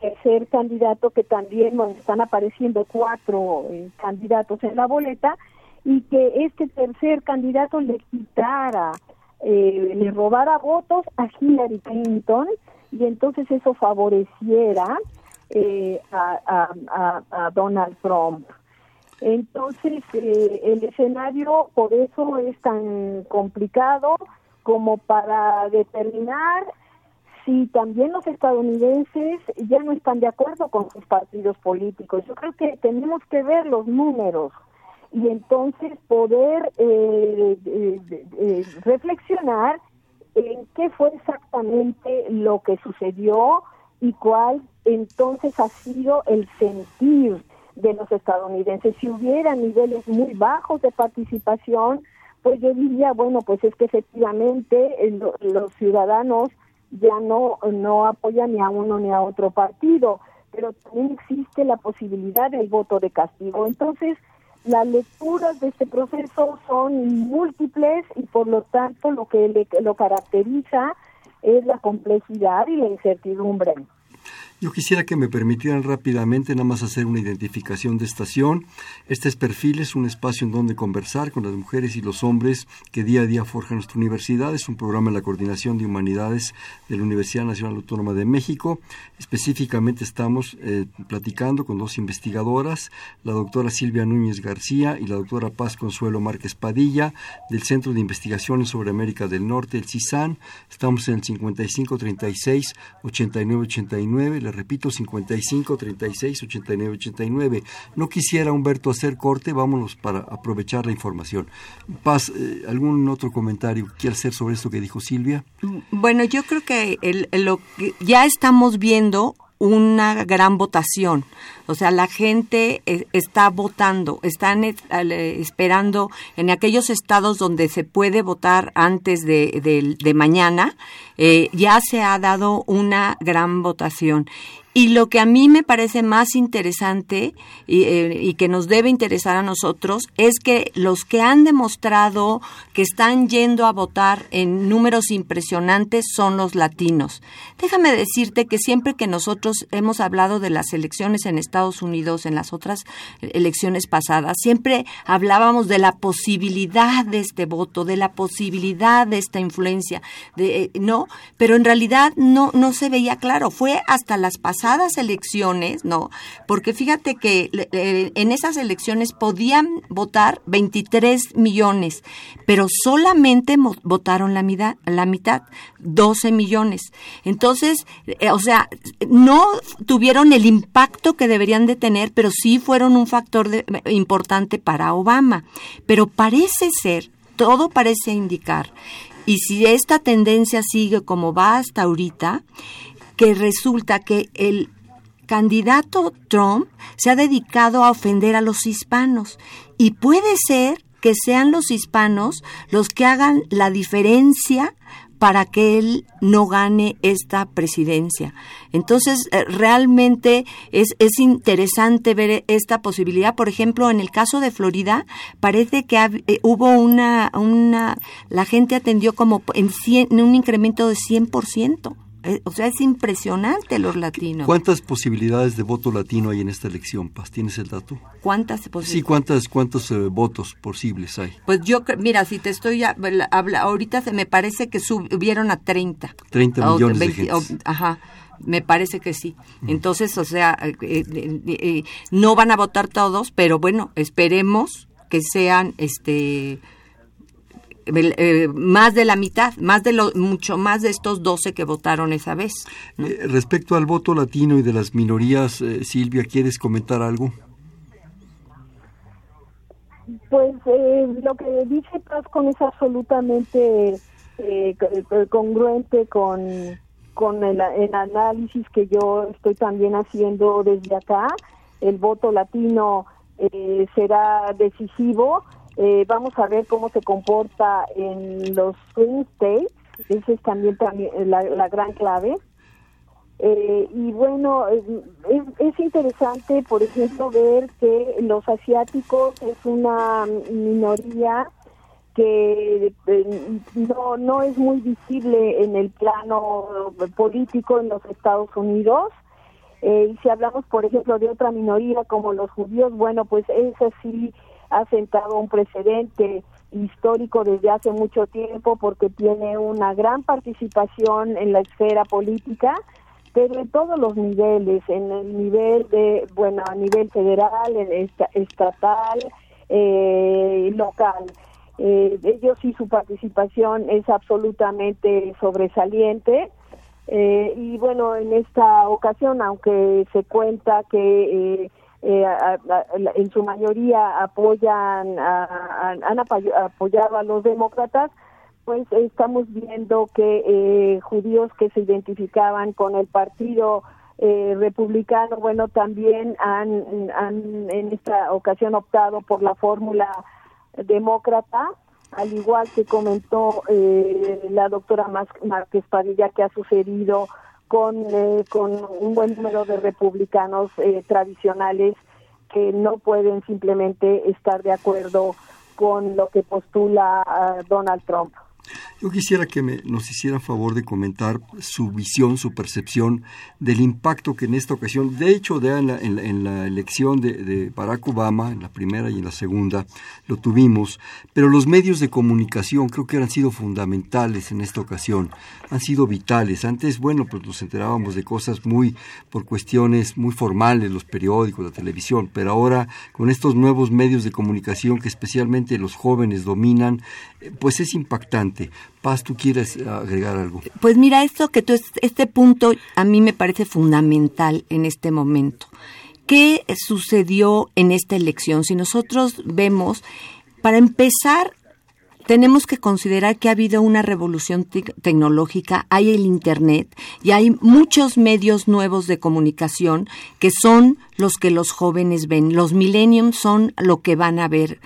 tercer candidato que también están apareciendo cuatro eh, candidatos en la boleta y que este tercer candidato le quitara, eh, le robara votos a Hillary Clinton y entonces eso favoreciera a, a, Donald Trump. Entonces, el escenario por eso es tan complicado como para determinar y también los estadounidenses ya no están de acuerdo con sus partidos políticos. Yo creo que tenemos que ver los números y entonces poder eh, eh, reflexionar en qué fue exactamente lo que sucedió y cuál entonces ha sido el sentir de los estadounidenses. Si hubiera niveles muy bajos de participación, pues yo diría, bueno, pues es que efectivamente eh, los ciudadanos ya no, no apoya ni a uno ni a otro partido, pero también existe la posibilidad del voto de castigo. Entonces, las lecturas de este proceso son múltiples y por lo tanto lo que lo caracteriza es la complejidad y la incertidumbre. Yo quisiera que me permitieran rápidamente nada más hacer una identificación de estación. Este es Perfiles, un espacio en donde conversar con las mujeres y los hombres que día a día forjan nuestra universidad. Es un programa en la Coordinación de Humanidades de la Universidad Nacional Autónoma de México. Específicamente estamos eh, platicando con dos investigadoras, la doctora Silvia Núñez García y la doctora Paz Consuelo Márquez Padilla, del Centro de Investigaciones sobre América del Norte, el CISAN. Estamos en el 5536 8989 repito, 55 36 89 89. No quisiera, Humberto, hacer corte, vámonos para aprovechar la información. Paz, eh, ¿algún otro comentario que hacer sobre esto que dijo Silvia? Bueno, yo creo que lo que ya estamos viendo una gran votación. O sea, la gente eh, está votando, están eh, esperando en aquellos estados donde se puede votar antes de, de, mañana, ya se ha dado una gran votación. Y lo que a mí me parece más interesante eh, y, que nos debe interesar a nosotros es que los que han demostrado que están yendo a votar en números impresionantes son los latinos. Déjame decirte que siempre que nosotros hemos hablado de las elecciones en Estados Unidos, en las otras elecciones pasadas, siempre hablábamos de la posibilidad de este voto, de la posibilidad de esta influencia, de, eh, no, pero en realidad no, no se veía claro. Fue hasta las pasadas elecciones, ¿no? Porque fíjate que en esas elecciones podían votar 23 millones, pero solamente votaron la mitad, la mitad 12 millones. Entonces, eh, o sea, no tuvieron el impacto que deberían de tener, pero sí fueron un factor importante para Obama. Pero parece ser, todo parece indicar, y si esta tendencia sigue como va hasta ahorita, que resulta que el candidato Trump se ha dedicado a ofender a los hispanos y puede ser que sean los hispanos los que hagan la diferencia para que él no gane esta presidencia. Entonces, eh, realmente es, es interesante ver esta posibilidad. Por ejemplo, en el caso de Florida, parece que eh, hubo una, una, la gente atendió como en, en un incremento de 100%. Eh, o sea, es impresionante los latinos. ¿Cuántas posibilidades de voto latino hay en esta elección, Paz? ¿Tienes el dato? ¿Cuántas posibilidades? Sí, ¿cuántas, ¿cuántos eh, votos posibles hay? Pues yo, mira, si te estoy, habla, ahorita se me parece que subieron a 30. 30 millones de ajá me parece que sí. Entonces, o sea, eh, no van a votar todos, pero bueno, esperemos que sean este eh, más de la mitad, más de lo, mucho más de estos 12 que votaron esa vez. Eh, respecto al voto latino y de las minorías, eh, Silvia, ¿quieres comentar algo? Pues lo que dice Pascon es absolutamente congruente con, con el, el, análisis que yo estoy también haciendo desde acá. El voto latino será decisivo eh, vamos a ver cómo se comporta en los swing states, esa es también, también la, gran clave. Eh, y bueno, es, interesante, por ejemplo, ver que los asiáticos es una minoría que eh, no, no es muy visible en el plano político en los Estados Unidos. y si hablamos, por ejemplo, de otra minoría como los judíos, bueno, pues es así ha sentado un precedente histórico desde hace mucho tiempo porque tiene una gran participación en la esfera política, en todos los niveles, en el nivel de, bueno, a nivel federal, estatal, eh, local. Eh, ellos sí su participación es absolutamente sobresaliente. Eh, y bueno, en esta ocasión, aunque se cuenta que eh, eh, en su mayoría apoyan han apoyado a los demócratas pues estamos viendo que eh, judíos que se identificaban con el partido eh, republicano bueno también han, han en esta ocasión optado por la fórmula demócrata al igual que comentó la doctora Márquez Padilla que ha sucedido con, eh, con un buen número de republicanos eh, tradicionales que no pueden simplemente estar de acuerdo con lo que postula ah, Donald Trump. Yo quisiera que me, nos hicieran favor de comentar su visión, su percepción del impacto que en esta ocasión, de hecho, de en, la, en, la, elección de, de, Barack Obama, en la primera y en la segunda, lo tuvimos, pero los medios de comunicación creo que han sido fundamentales en esta ocasión, han sido vitales. Antes, bueno, pues nos enterábamos de cosas muy, por cuestiones muy formales, los periódicos, la televisión, pero ahora con estos nuevos medios de comunicación que especialmente los jóvenes dominan, eh, pues es impactante. Paz, ¿tú quieres agregar algo? Pues mira, esto que tú, este punto a mí me parece fundamental en este momento. ¿Qué sucedió en esta elección? Si nosotros vemos, para empezar, tenemos que considerar que ha habido una revolución tecnológica, hay el Internet y hay muchos medios nuevos de comunicación que son los que los jóvenes ven. Los millenniums son lo que van a ver.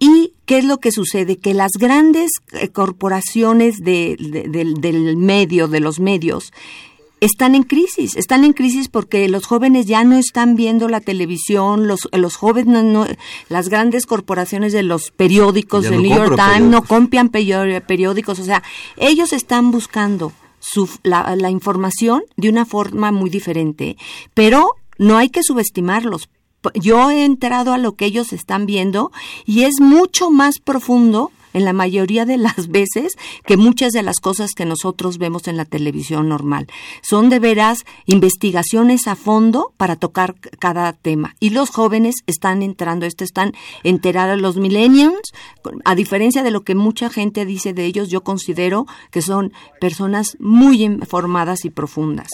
¿Y qué es lo que sucede? Que las grandes eh, corporaciones del medio, de los medios, están en crisis, están en crisis porque los jóvenes ya no están viendo la televisión, los, los jóvenes, no, las grandes corporaciones de los periódicos, el New York Times, no compran periódicos, o sea, ellos están buscando su, la, la información de una forma muy diferente, pero no hay que subestimarlos yo he entrado a lo que ellos están viendo y es mucho más profundo en la mayoría de las veces que muchas de las cosas que nosotros vemos en la televisión normal. Son de veras investigaciones a fondo para tocar cada tema. Y los jóvenes están entrando, esto están enterados los millennials, a diferencia de lo que mucha gente dice de ellos, yo considero que son personas muy informadas y profundas.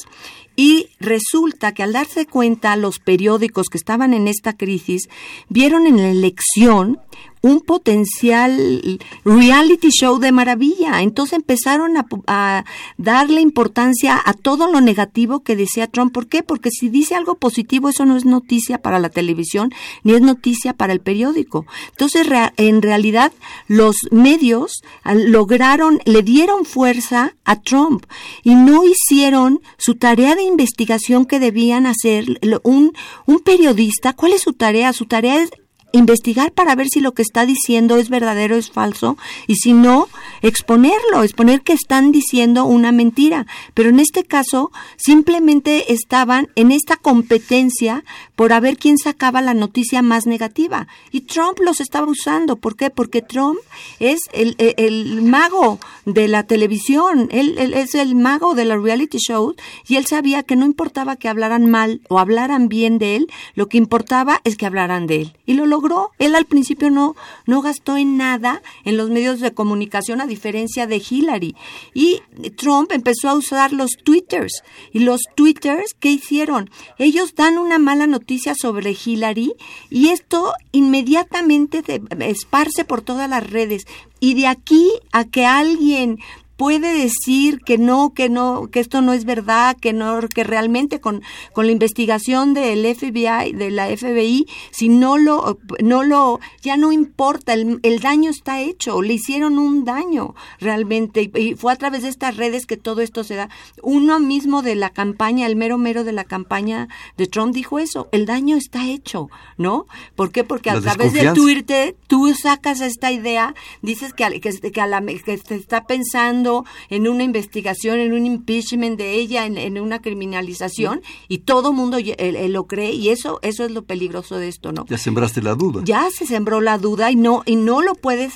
Y resulta que al darse cuenta los periódicos que estaban en esta crisis, vieron en la elección un potencial reality show de maravilla. Entonces empezaron a, darle importancia a todo lo negativo que decía Trump. ¿Por qué? Porque si dice algo positivo, eso no es noticia para la televisión ni es noticia para el periódico. Entonces, en realidad, los medios lograron, le dieron fuerza a Trump y no hicieron su tarea de investigación que debían hacer un, un periodista. ¿Cuál es su tarea? Su tarea es investigar para ver si lo que está diciendo es verdadero o es falso y si no, exponerlo, exponer que están diciendo una mentira. Pero en este caso simplemente estaban en esta competencia por a ver quién sacaba la noticia más negativa. Y Trump los estaba usando. ¿Por qué? Porque Trump es el, mago de la televisión, él es el mago de la reality show y él sabía que no importaba que hablaran mal o hablaran bien de él, lo que importaba es que hablaran de él. Y lo logró. Él al principio no, no gastó en nada en los medios de comunicación a diferencia de Hillary. Y Trump empezó a usar los twitters. Y los twitters, ¿qué hicieron? Ellos dan una mala noticia sobre Hillary y esto inmediatamente esparce por todas las redes. Y de aquí a que alguien puede decir que no, que no, que esto no es verdad, que no, que realmente con, con la investigación del FBI, de la FBI, si no lo, no lo, ya no importa, el, el daño está hecho, le hicieron un daño realmente, y, fue a través de estas redes que todo esto se da. Uno mismo de la campaña, el mero mero de la campaña de Trump dijo eso, el daño está hecho, ¿no? ¿Por qué? Porque a través de Twitter tú sacas esta idea, dices que, que, que, a la, que se está pensando en una investigación, en un impeachment de ella, en, una criminalización, y todo mundo lo cree, y eso, eso es lo peligroso de esto, ¿no? Ya sembraste la duda. Ya se sembró la duda y no, y no lo puedes,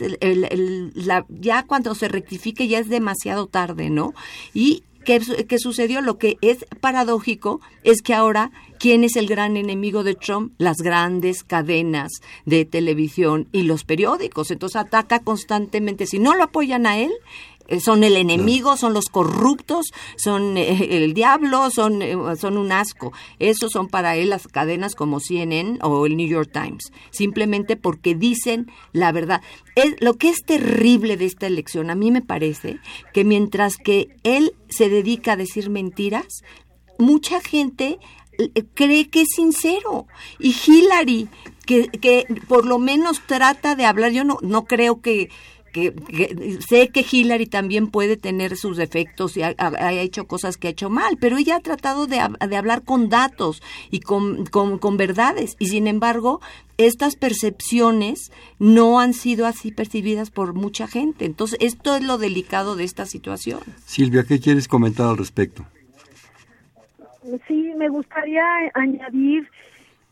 ya cuando se rectifique ya es demasiado tarde, ¿no? Y ¿Qué, sucedió? Lo que es paradójico es que ahora, ¿quién es el gran enemigo de Trump? Las grandes cadenas de televisión y los periódicos. Entonces ataca constantemente. Si no lo apoyan a él, eh, son el enemigo, son los corruptos, son eh, el diablo, son, eh, son un asco. Esos son para él las cadenas como CNN o el New York Times, simplemente porque dicen la verdad. Es, lo que es terrible de esta elección, a mí me parece que mientras que él se dedica a decir mentiras, mucha gente cree que es sincero. Y Hillary, que, que por lo menos trata de hablar, yo no, no creo que que, sé que Hillary también puede tener sus defectos y ha, hecho cosas que ha hecho mal, pero ella ha tratado de, hablar con datos y con, con, verdades y sin embargo estas percepciones no han sido así percibidas por mucha gente. Entonces esto es lo delicado de esta situación. Silvia, ¿qué quieres comentar al respecto? Sí, me gustaría añadir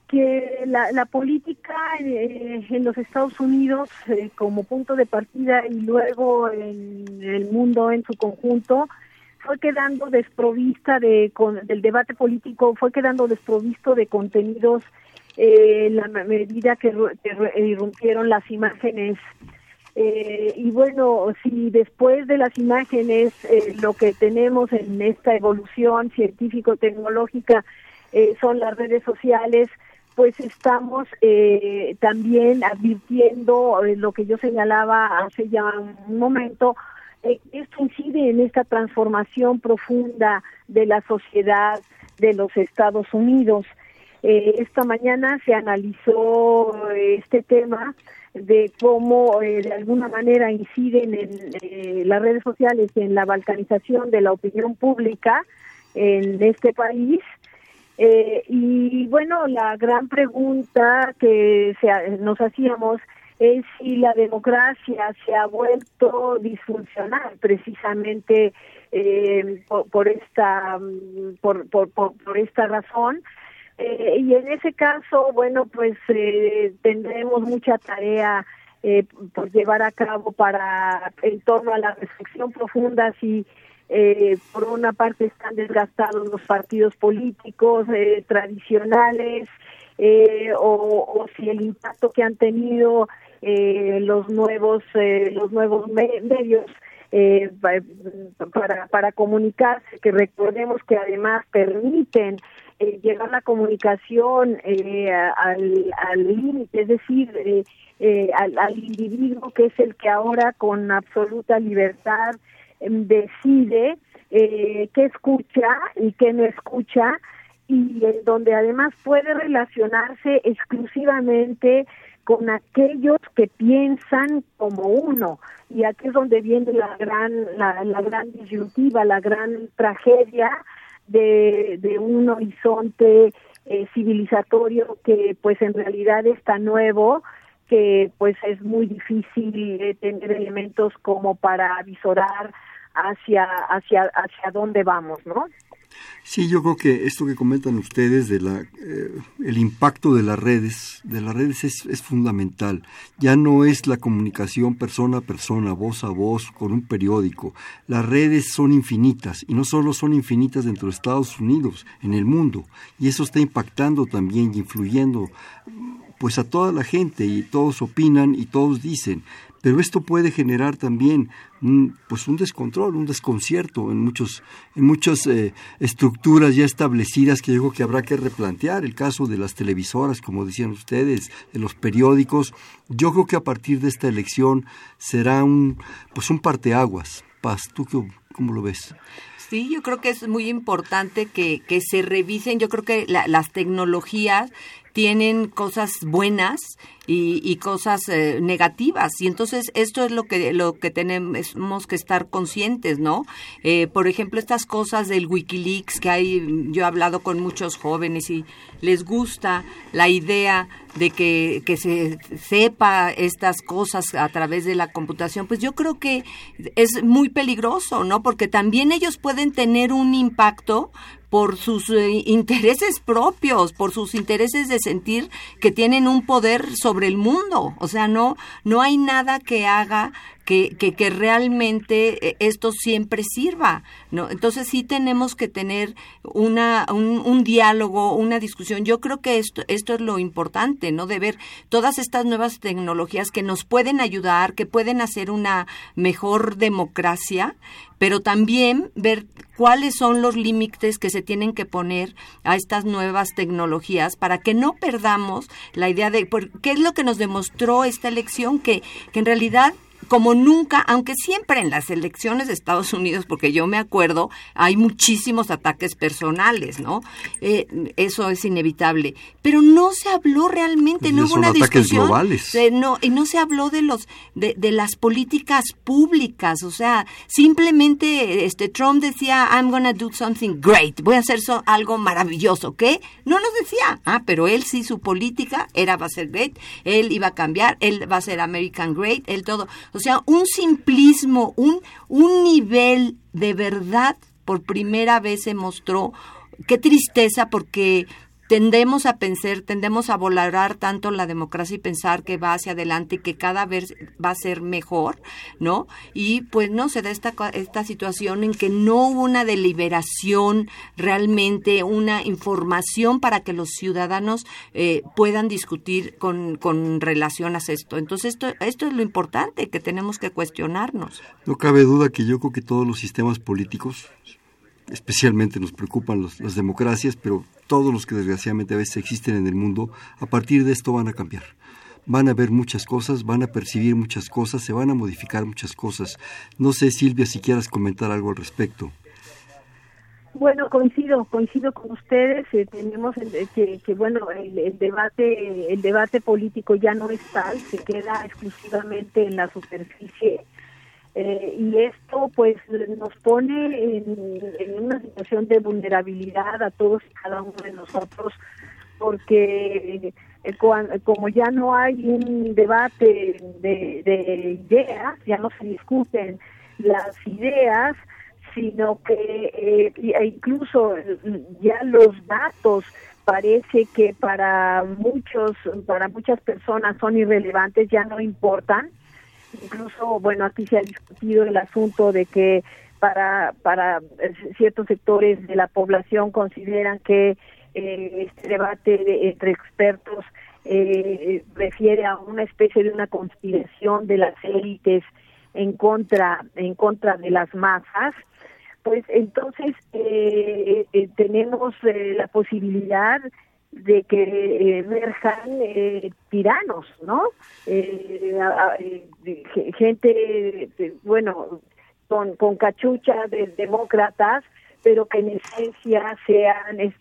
que la, la política eh, en los Estados Unidos eh, como punto de partida y luego en el mundo en su conjunto fue quedando desprovista de con, del debate político fue quedando desprovisto de contenidos eh, la medida que, que irrumpieron las imágenes. Eh, y bueno, si después de las imágenes eh, lo que tenemos en esta evolución científico-tecnológica son las redes sociales, pues estamos eh, también advirtiendo eh, lo que yo señalaba hace ya un momento, eh, esto incide en esta transformación profunda de la sociedad de los Estados Unidos. esta mañana se analizó este tema de cómo de alguna manera inciden en las redes sociales en la balcanización de la opinión pública en este país eh, y bueno, la gran pregunta que nos hacíamos es si la democracia se ha vuelto disfuncional precisamente eh, por, esta por, por, por, esta razón. Eh, y en ese caso bueno pues tendremos mucha tarea por llevar a cabo para en torno a la reflexión profunda si eh, por una parte están desgastados los partidos políticos eh, tradicionales eh, o, si el impacto que han tenido los nuevos los nuevos medios eh, para, para comunicarse, que recordemos que además permiten eh, llevar la comunicación eh, al límite, es decir, eh, al, al, individuo que es el que ahora con absoluta libertad decide qué escucha y qué no escucha y en donde además puede relacionarse exclusivamente con aquellos que piensan como uno. Y aquí es donde viene la gran la, la gran disyuntiva la gran tragedia de, de un horizonte eh, civilizatorio que pues en realidad está nuevo que pues es muy difícil eh, tener elementos como para visorar hacia hacia hacia dónde vamos no Sí, yo creo que esto que comentan ustedes de la eh, el impacto de las redes, de las redes es, es, fundamental. Ya no es la comunicación persona a persona, voz a voz con un periódico. Las redes son infinitas y no solo son infinitas dentro de Estados Unidos, en el mundo. Y eso está impactando también y influyendo pues a toda la gente y todos opinan y todos dicen pero esto puede generar también un, pues un descontrol, un desconcierto en muchos en muchas eh, estructuras ya establecidas que yo creo que habrá que replantear. El caso de las televisoras, como decían ustedes, de los periódicos. Yo creo que a partir de esta elección será un pues un parteaguas. Paz, ¿tú cómo lo ves? Sí, yo creo que es muy importante que, que se revisen. Yo creo que las tecnologías tienen cosas buenas y, cosas eh, negativas. Y entonces esto es lo que lo que tenemos que estar conscientes no eh, por ejemplo estas cosas del WikiLeaks que hay yo he hablado con muchos jóvenes y les gusta la idea de que, que se sepa estas cosas a través de la computación pues yo creo que es muy peligroso no porque también ellos pueden tener un impacto por sus eh, intereses propios, por sus intereses de sentir que tienen un poder sobre el mundo. O sea, no, no hay nada que haga que, realmente eh, esto siempre sirva. ¿no? Entonces sí tenemos que tener una, un, un, diálogo, una discusión. Yo creo que esto, esto es lo importante, ¿no? De ver todas estas nuevas tecnologías que nos pueden ayudar, que pueden hacer una mejor democracia, pero también ver cuáles son los límites que se tienen que poner a estas nuevas tecnologías para que no perdamos la idea de qué es lo que nos demostró esta elección, que, que en realidad como nunca, aunque siempre en las elecciones de Estados Unidos, porque yo me acuerdo, hay muchísimos ataques personales, ¿no? Eh, eso es inevitable. Pero no se habló realmente, no hubo una discusión. Globales. no, y no se habló de los, de, de, las políticas públicas, o sea, simplemente este Trump decía, I'm gonna do something great, voy a hacer algo maravilloso, ¿qué? No nos decía, ah, pero él sí su política era va a ser great, él iba a cambiar, él va a ser American great, él todo. O sea, un simplismo, un, un nivel de verdad por primera vez se mostró. Qué tristeza porque tendemos a pensar, tendemos a valorar tanto la democracia y pensar que va hacia adelante y que cada vez va a ser mejor, ¿no? Y pues no se da esta, esta situación en que no hubo una deliberación realmente, una información para que los ciudadanos eh, puedan discutir con, con relación a esto. Entonces esto, esto es lo importante que tenemos que cuestionarnos. No cabe duda que yo creo que todos los sistemas políticos, especialmente nos preocupan las democracias, pero todos los que desgraciadamente a veces existen en el mundo, a partir de esto van a cambiar. Van a ver muchas cosas, van a percibir muchas cosas, se van a modificar muchas cosas. No sé, Silvia, si quieras comentar algo al respecto. Bueno, coincido, coincido con ustedes. Eh, tenemos que, que, bueno, el, debate, el debate político ya no es tal, se queda exclusivamente en la superficie eh, y esto pues nos pone en, una situación de vulnerabilidad a todos y cada uno de nosotros porque eh, como ya no hay un debate de, ideas, ya no se discuten las ideas, sino que eh, e incluso ya los datos parece que para muchos para muchas personas son irrelevantes, ya no importan Incluso, bueno, aquí se ha discutido el asunto de que para, para ciertos sectores de la población consideran que eh, este debate entre expertos eh, refiere a una especie de una conspiración de las élites en contra en contra de las masas pues entonces eh, eh, tenemos eh, la posibilidad de que emerjan tiranos, ¿no? gente, bueno, con, con cachucha de demócratas, pero que en esencia sean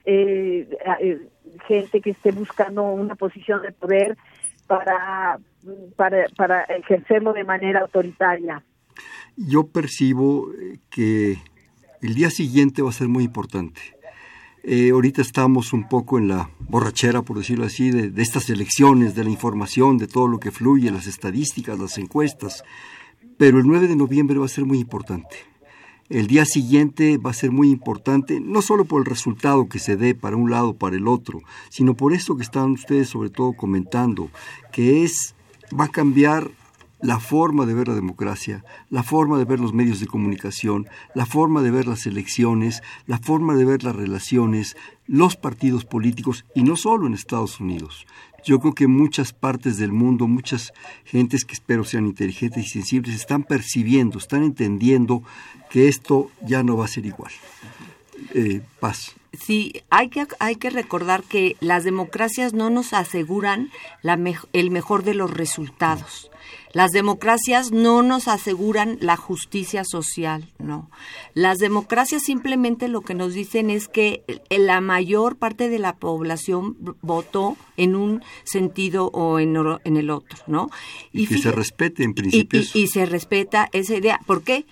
gente que esté buscando una posición de poder para, para, para ejercerlo de manera autoritaria. Yo percibo que el día siguiente va a ser muy importante. Eh, ahorita estamos un poco en la borrachera, por decirlo así, de, de, estas elecciones, de la información, de todo lo que fluye, las estadísticas, las encuestas. Pero el 9 de noviembre va a ser muy importante. El día siguiente va a ser muy importante, no solo por el resultado que se dé para un lado o para el otro, sino por esto que están ustedes sobre todo comentando, que es, va a cambiar la forma de ver la democracia, la forma de ver los medios de comunicación, la forma de ver las elecciones, la forma de ver las relaciones, los partidos políticos y no solo en Estados Unidos. Yo creo que muchas partes del mundo, muchas gentes que espero sean inteligentes y sensibles, están percibiendo, están entendiendo que esto ya no va a ser igual. Eh, paz. Sí, hay que, hay que recordar que las democracias no nos aseguran la el mejor de los resultados. Las democracias no nos aseguran la justicia social, no. Las democracias simplemente lo que nos dicen es que la mayor parte de la población votó en un sentido o en, en el otro, ¿no? Y, que se respete en principio. Y, y se respeta esa idea. ¿Por qué?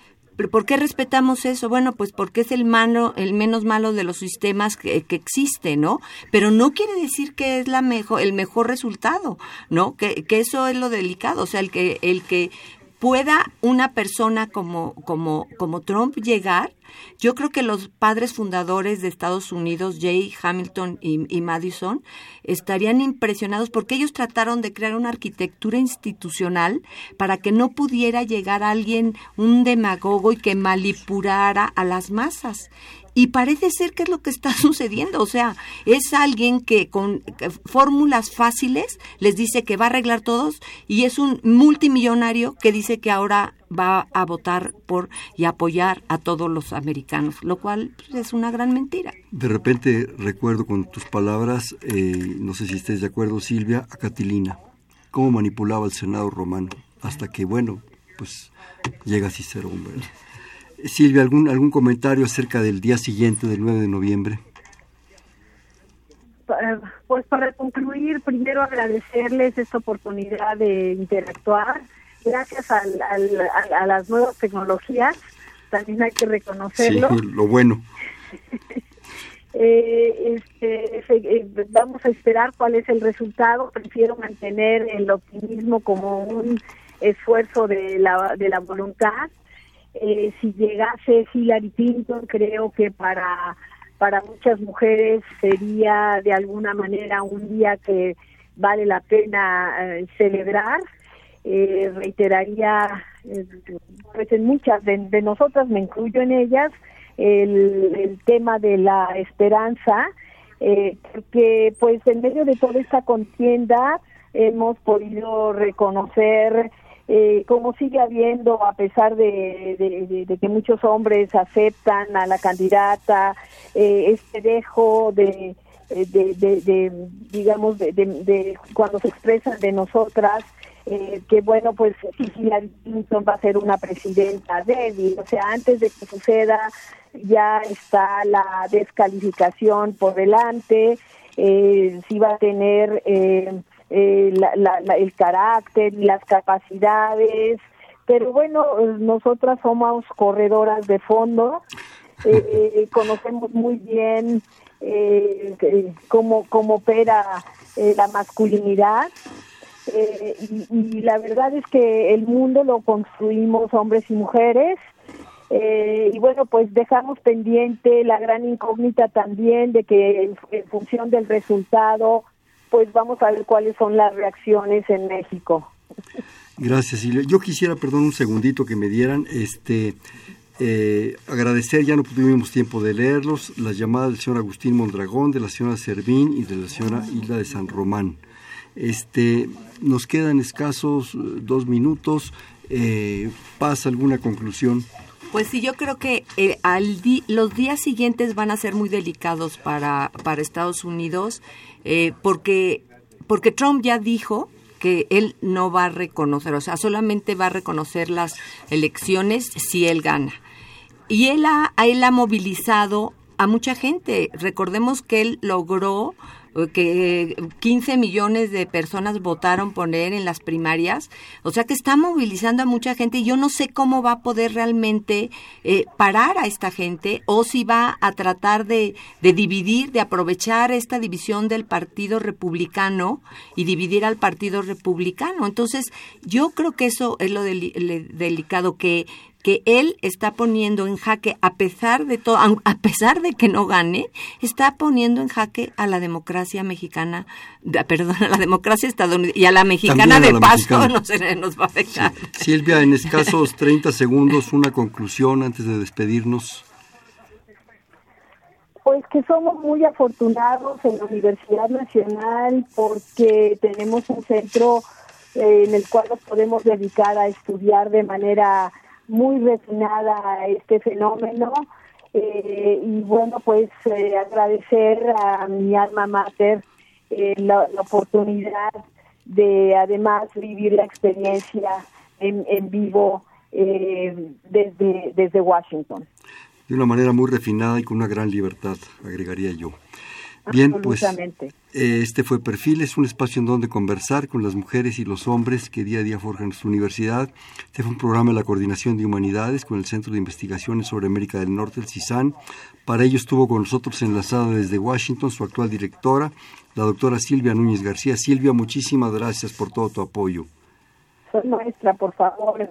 ¿Por qué respetamos eso? Bueno, pues porque es el malo, el menos malo de los sistemas que, que existe, ¿no? Pero no quiere decir que es la mejor, el mejor resultado, ¿no? Que, que eso es lo delicado, o sea, el que, el que pueda una persona como, como, como Trump llegar, yo creo que los padres fundadores de Estados Unidos, Jay Hamilton y, Madison, estarían impresionados porque ellos trataron de crear una arquitectura institucional para que no pudiera llegar alguien, un demagogo, y que manipurara a las masas. Y parece ser que es lo que está sucediendo. O sea, es alguien que con fórmulas fáciles les dice que va a arreglar todos y es un multimillonario que dice que ahora va a votar por y apoyar a todos los americanos, lo cual pues, es una gran mentira. De repente recuerdo con tus palabras, eh, no sé si estés de acuerdo Silvia, a Catilina, cómo manipulaba el Senado romano, hasta que bueno, pues llega Cicero, hombre. Silvia, ¿algún, ¿algún comentario acerca del día siguiente, del 9 de noviembre? Pues para concluir, primero agradecerles esta oportunidad de interactuar. Gracias a las nuevas tecnologías, también hay que reconocerlo. Sí, lo bueno. Eh, este, eh, vamos a esperar cuál es el resultado. Prefiero mantener el optimismo como un esfuerzo de la, de la voluntad eh, si llegase Hillary Clinton, creo que para, para muchas mujeres sería de alguna manera un día que vale la pena eh, celebrar. Eh, reiteraría, pues en muchas de, nosotras, me incluyo en ellas, el, el tema de la esperanza, porque pues en medio de toda esta contienda hemos podido reconocer eh, como sigue habiendo, a pesar de, que muchos hombres aceptan a la candidata, eh, este dejo de, de, digamos, de, cuando se expresan de nosotras, eh, que bueno, pues Hillary Clinton va a ser una presidenta débil, o sea, antes de que suceda ya está la descalificación por delante, eh, si va a tener... Eh, eh, el carácter y las capacidades, pero bueno, nosotras somos corredoras de fondo, eh, eh, conocemos muy bien cómo, cómo opera la masculinidad. Y, y, la verdad es que el mundo lo construimos hombres y mujeres y bueno pues dejamos pendiente la gran incógnita también de que en función del resultado pues vamos a ver cuáles son las reacciones en México. Gracias, Silvia. Yo quisiera, perdón, un segundito que me dieran, este, eh, agradecer, ya no tuvimos tiempo de leerlos, las llamadas del señor Agustín Mondragón, de la señora Servín y de la señora Hilda de San Román. Este, nos quedan escasos eh, dos minutos. Eh, ¿Pasa alguna conclusión? Pues sí, yo creo que eh, los días siguientes van a ser muy delicados para, para Estados Unidos eh, porque, porque Trump ya dijo que él no va a reconocer, o sea, solamente va a reconocer las elecciones si él gana. Y él ha, él ha movilizado a mucha gente. Recordemos que él logró que 15 millones de personas votaron por él en las primarias, o sea que está movilizando a mucha gente y yo no sé cómo va a poder realmente eh, parar a esta gente o si va a tratar de, de, dividir, de aprovechar esta división del Partido Republicano y dividir al Partido Republicano. Entonces, yo creo que eso es lo delicado, que que él está poniendo en jaque, a pesar de todo, a pesar de que no gane, está poniendo en jaque a la democracia mexicana, perdón, a la democracia estadounidense y a la mexicana de paso no se nos va a afectar. Silvia, en escasos 30 segundos, una conclusión antes de despedirnos. Pues que somos muy afortunados en la Universidad Nacional porque tenemos un centro eh, en el cual nos podemos dedicar a estudiar de manera muy refinada a este fenómeno. Eh, y bueno, pues eh, agradecer a mi alma mater eh, la, oportunidad de además vivir la experiencia en, en vivo desde, desde Washington. De una manera muy refinada y con una gran libertad, agregaría yo. Bien, pues eh, este fue Perfiles, un espacio en donde conversar con las mujeres y los hombres que día a día forjan su universidad. Este fue un programa de la Coordinación de Humanidades con el Centro de Investigaciones sobre América del Norte, el CISAN. Para ello estuvo con nosotros enlazada desde Washington su actual directora, la doctora Silvia Núñez García. Silvia, muchísimas gracias por todo tu apoyo. Soy maestra, por favor.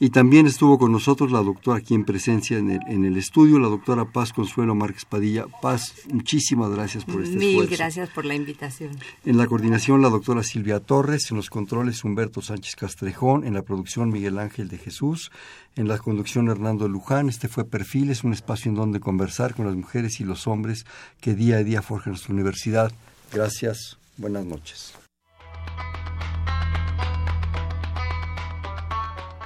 Y también estuvo con nosotros la doctora aquí en presencia en el, en el estudio, la doctora Paz Consuelo Márquez Padilla. Paz, muchísimas gracias por este Mil gracias por la invitación. En la coordinación la doctora Silvia Torres, en los controles Humberto Sánchez Castrejón, en la producción Miguel Ángel de Jesús, en la conducción Hernando Luján. Este fue Perfiles, un espacio en donde conversar con las mujeres y los hombres que día a día forjan nuestra universidad. Gracias, buenas noches.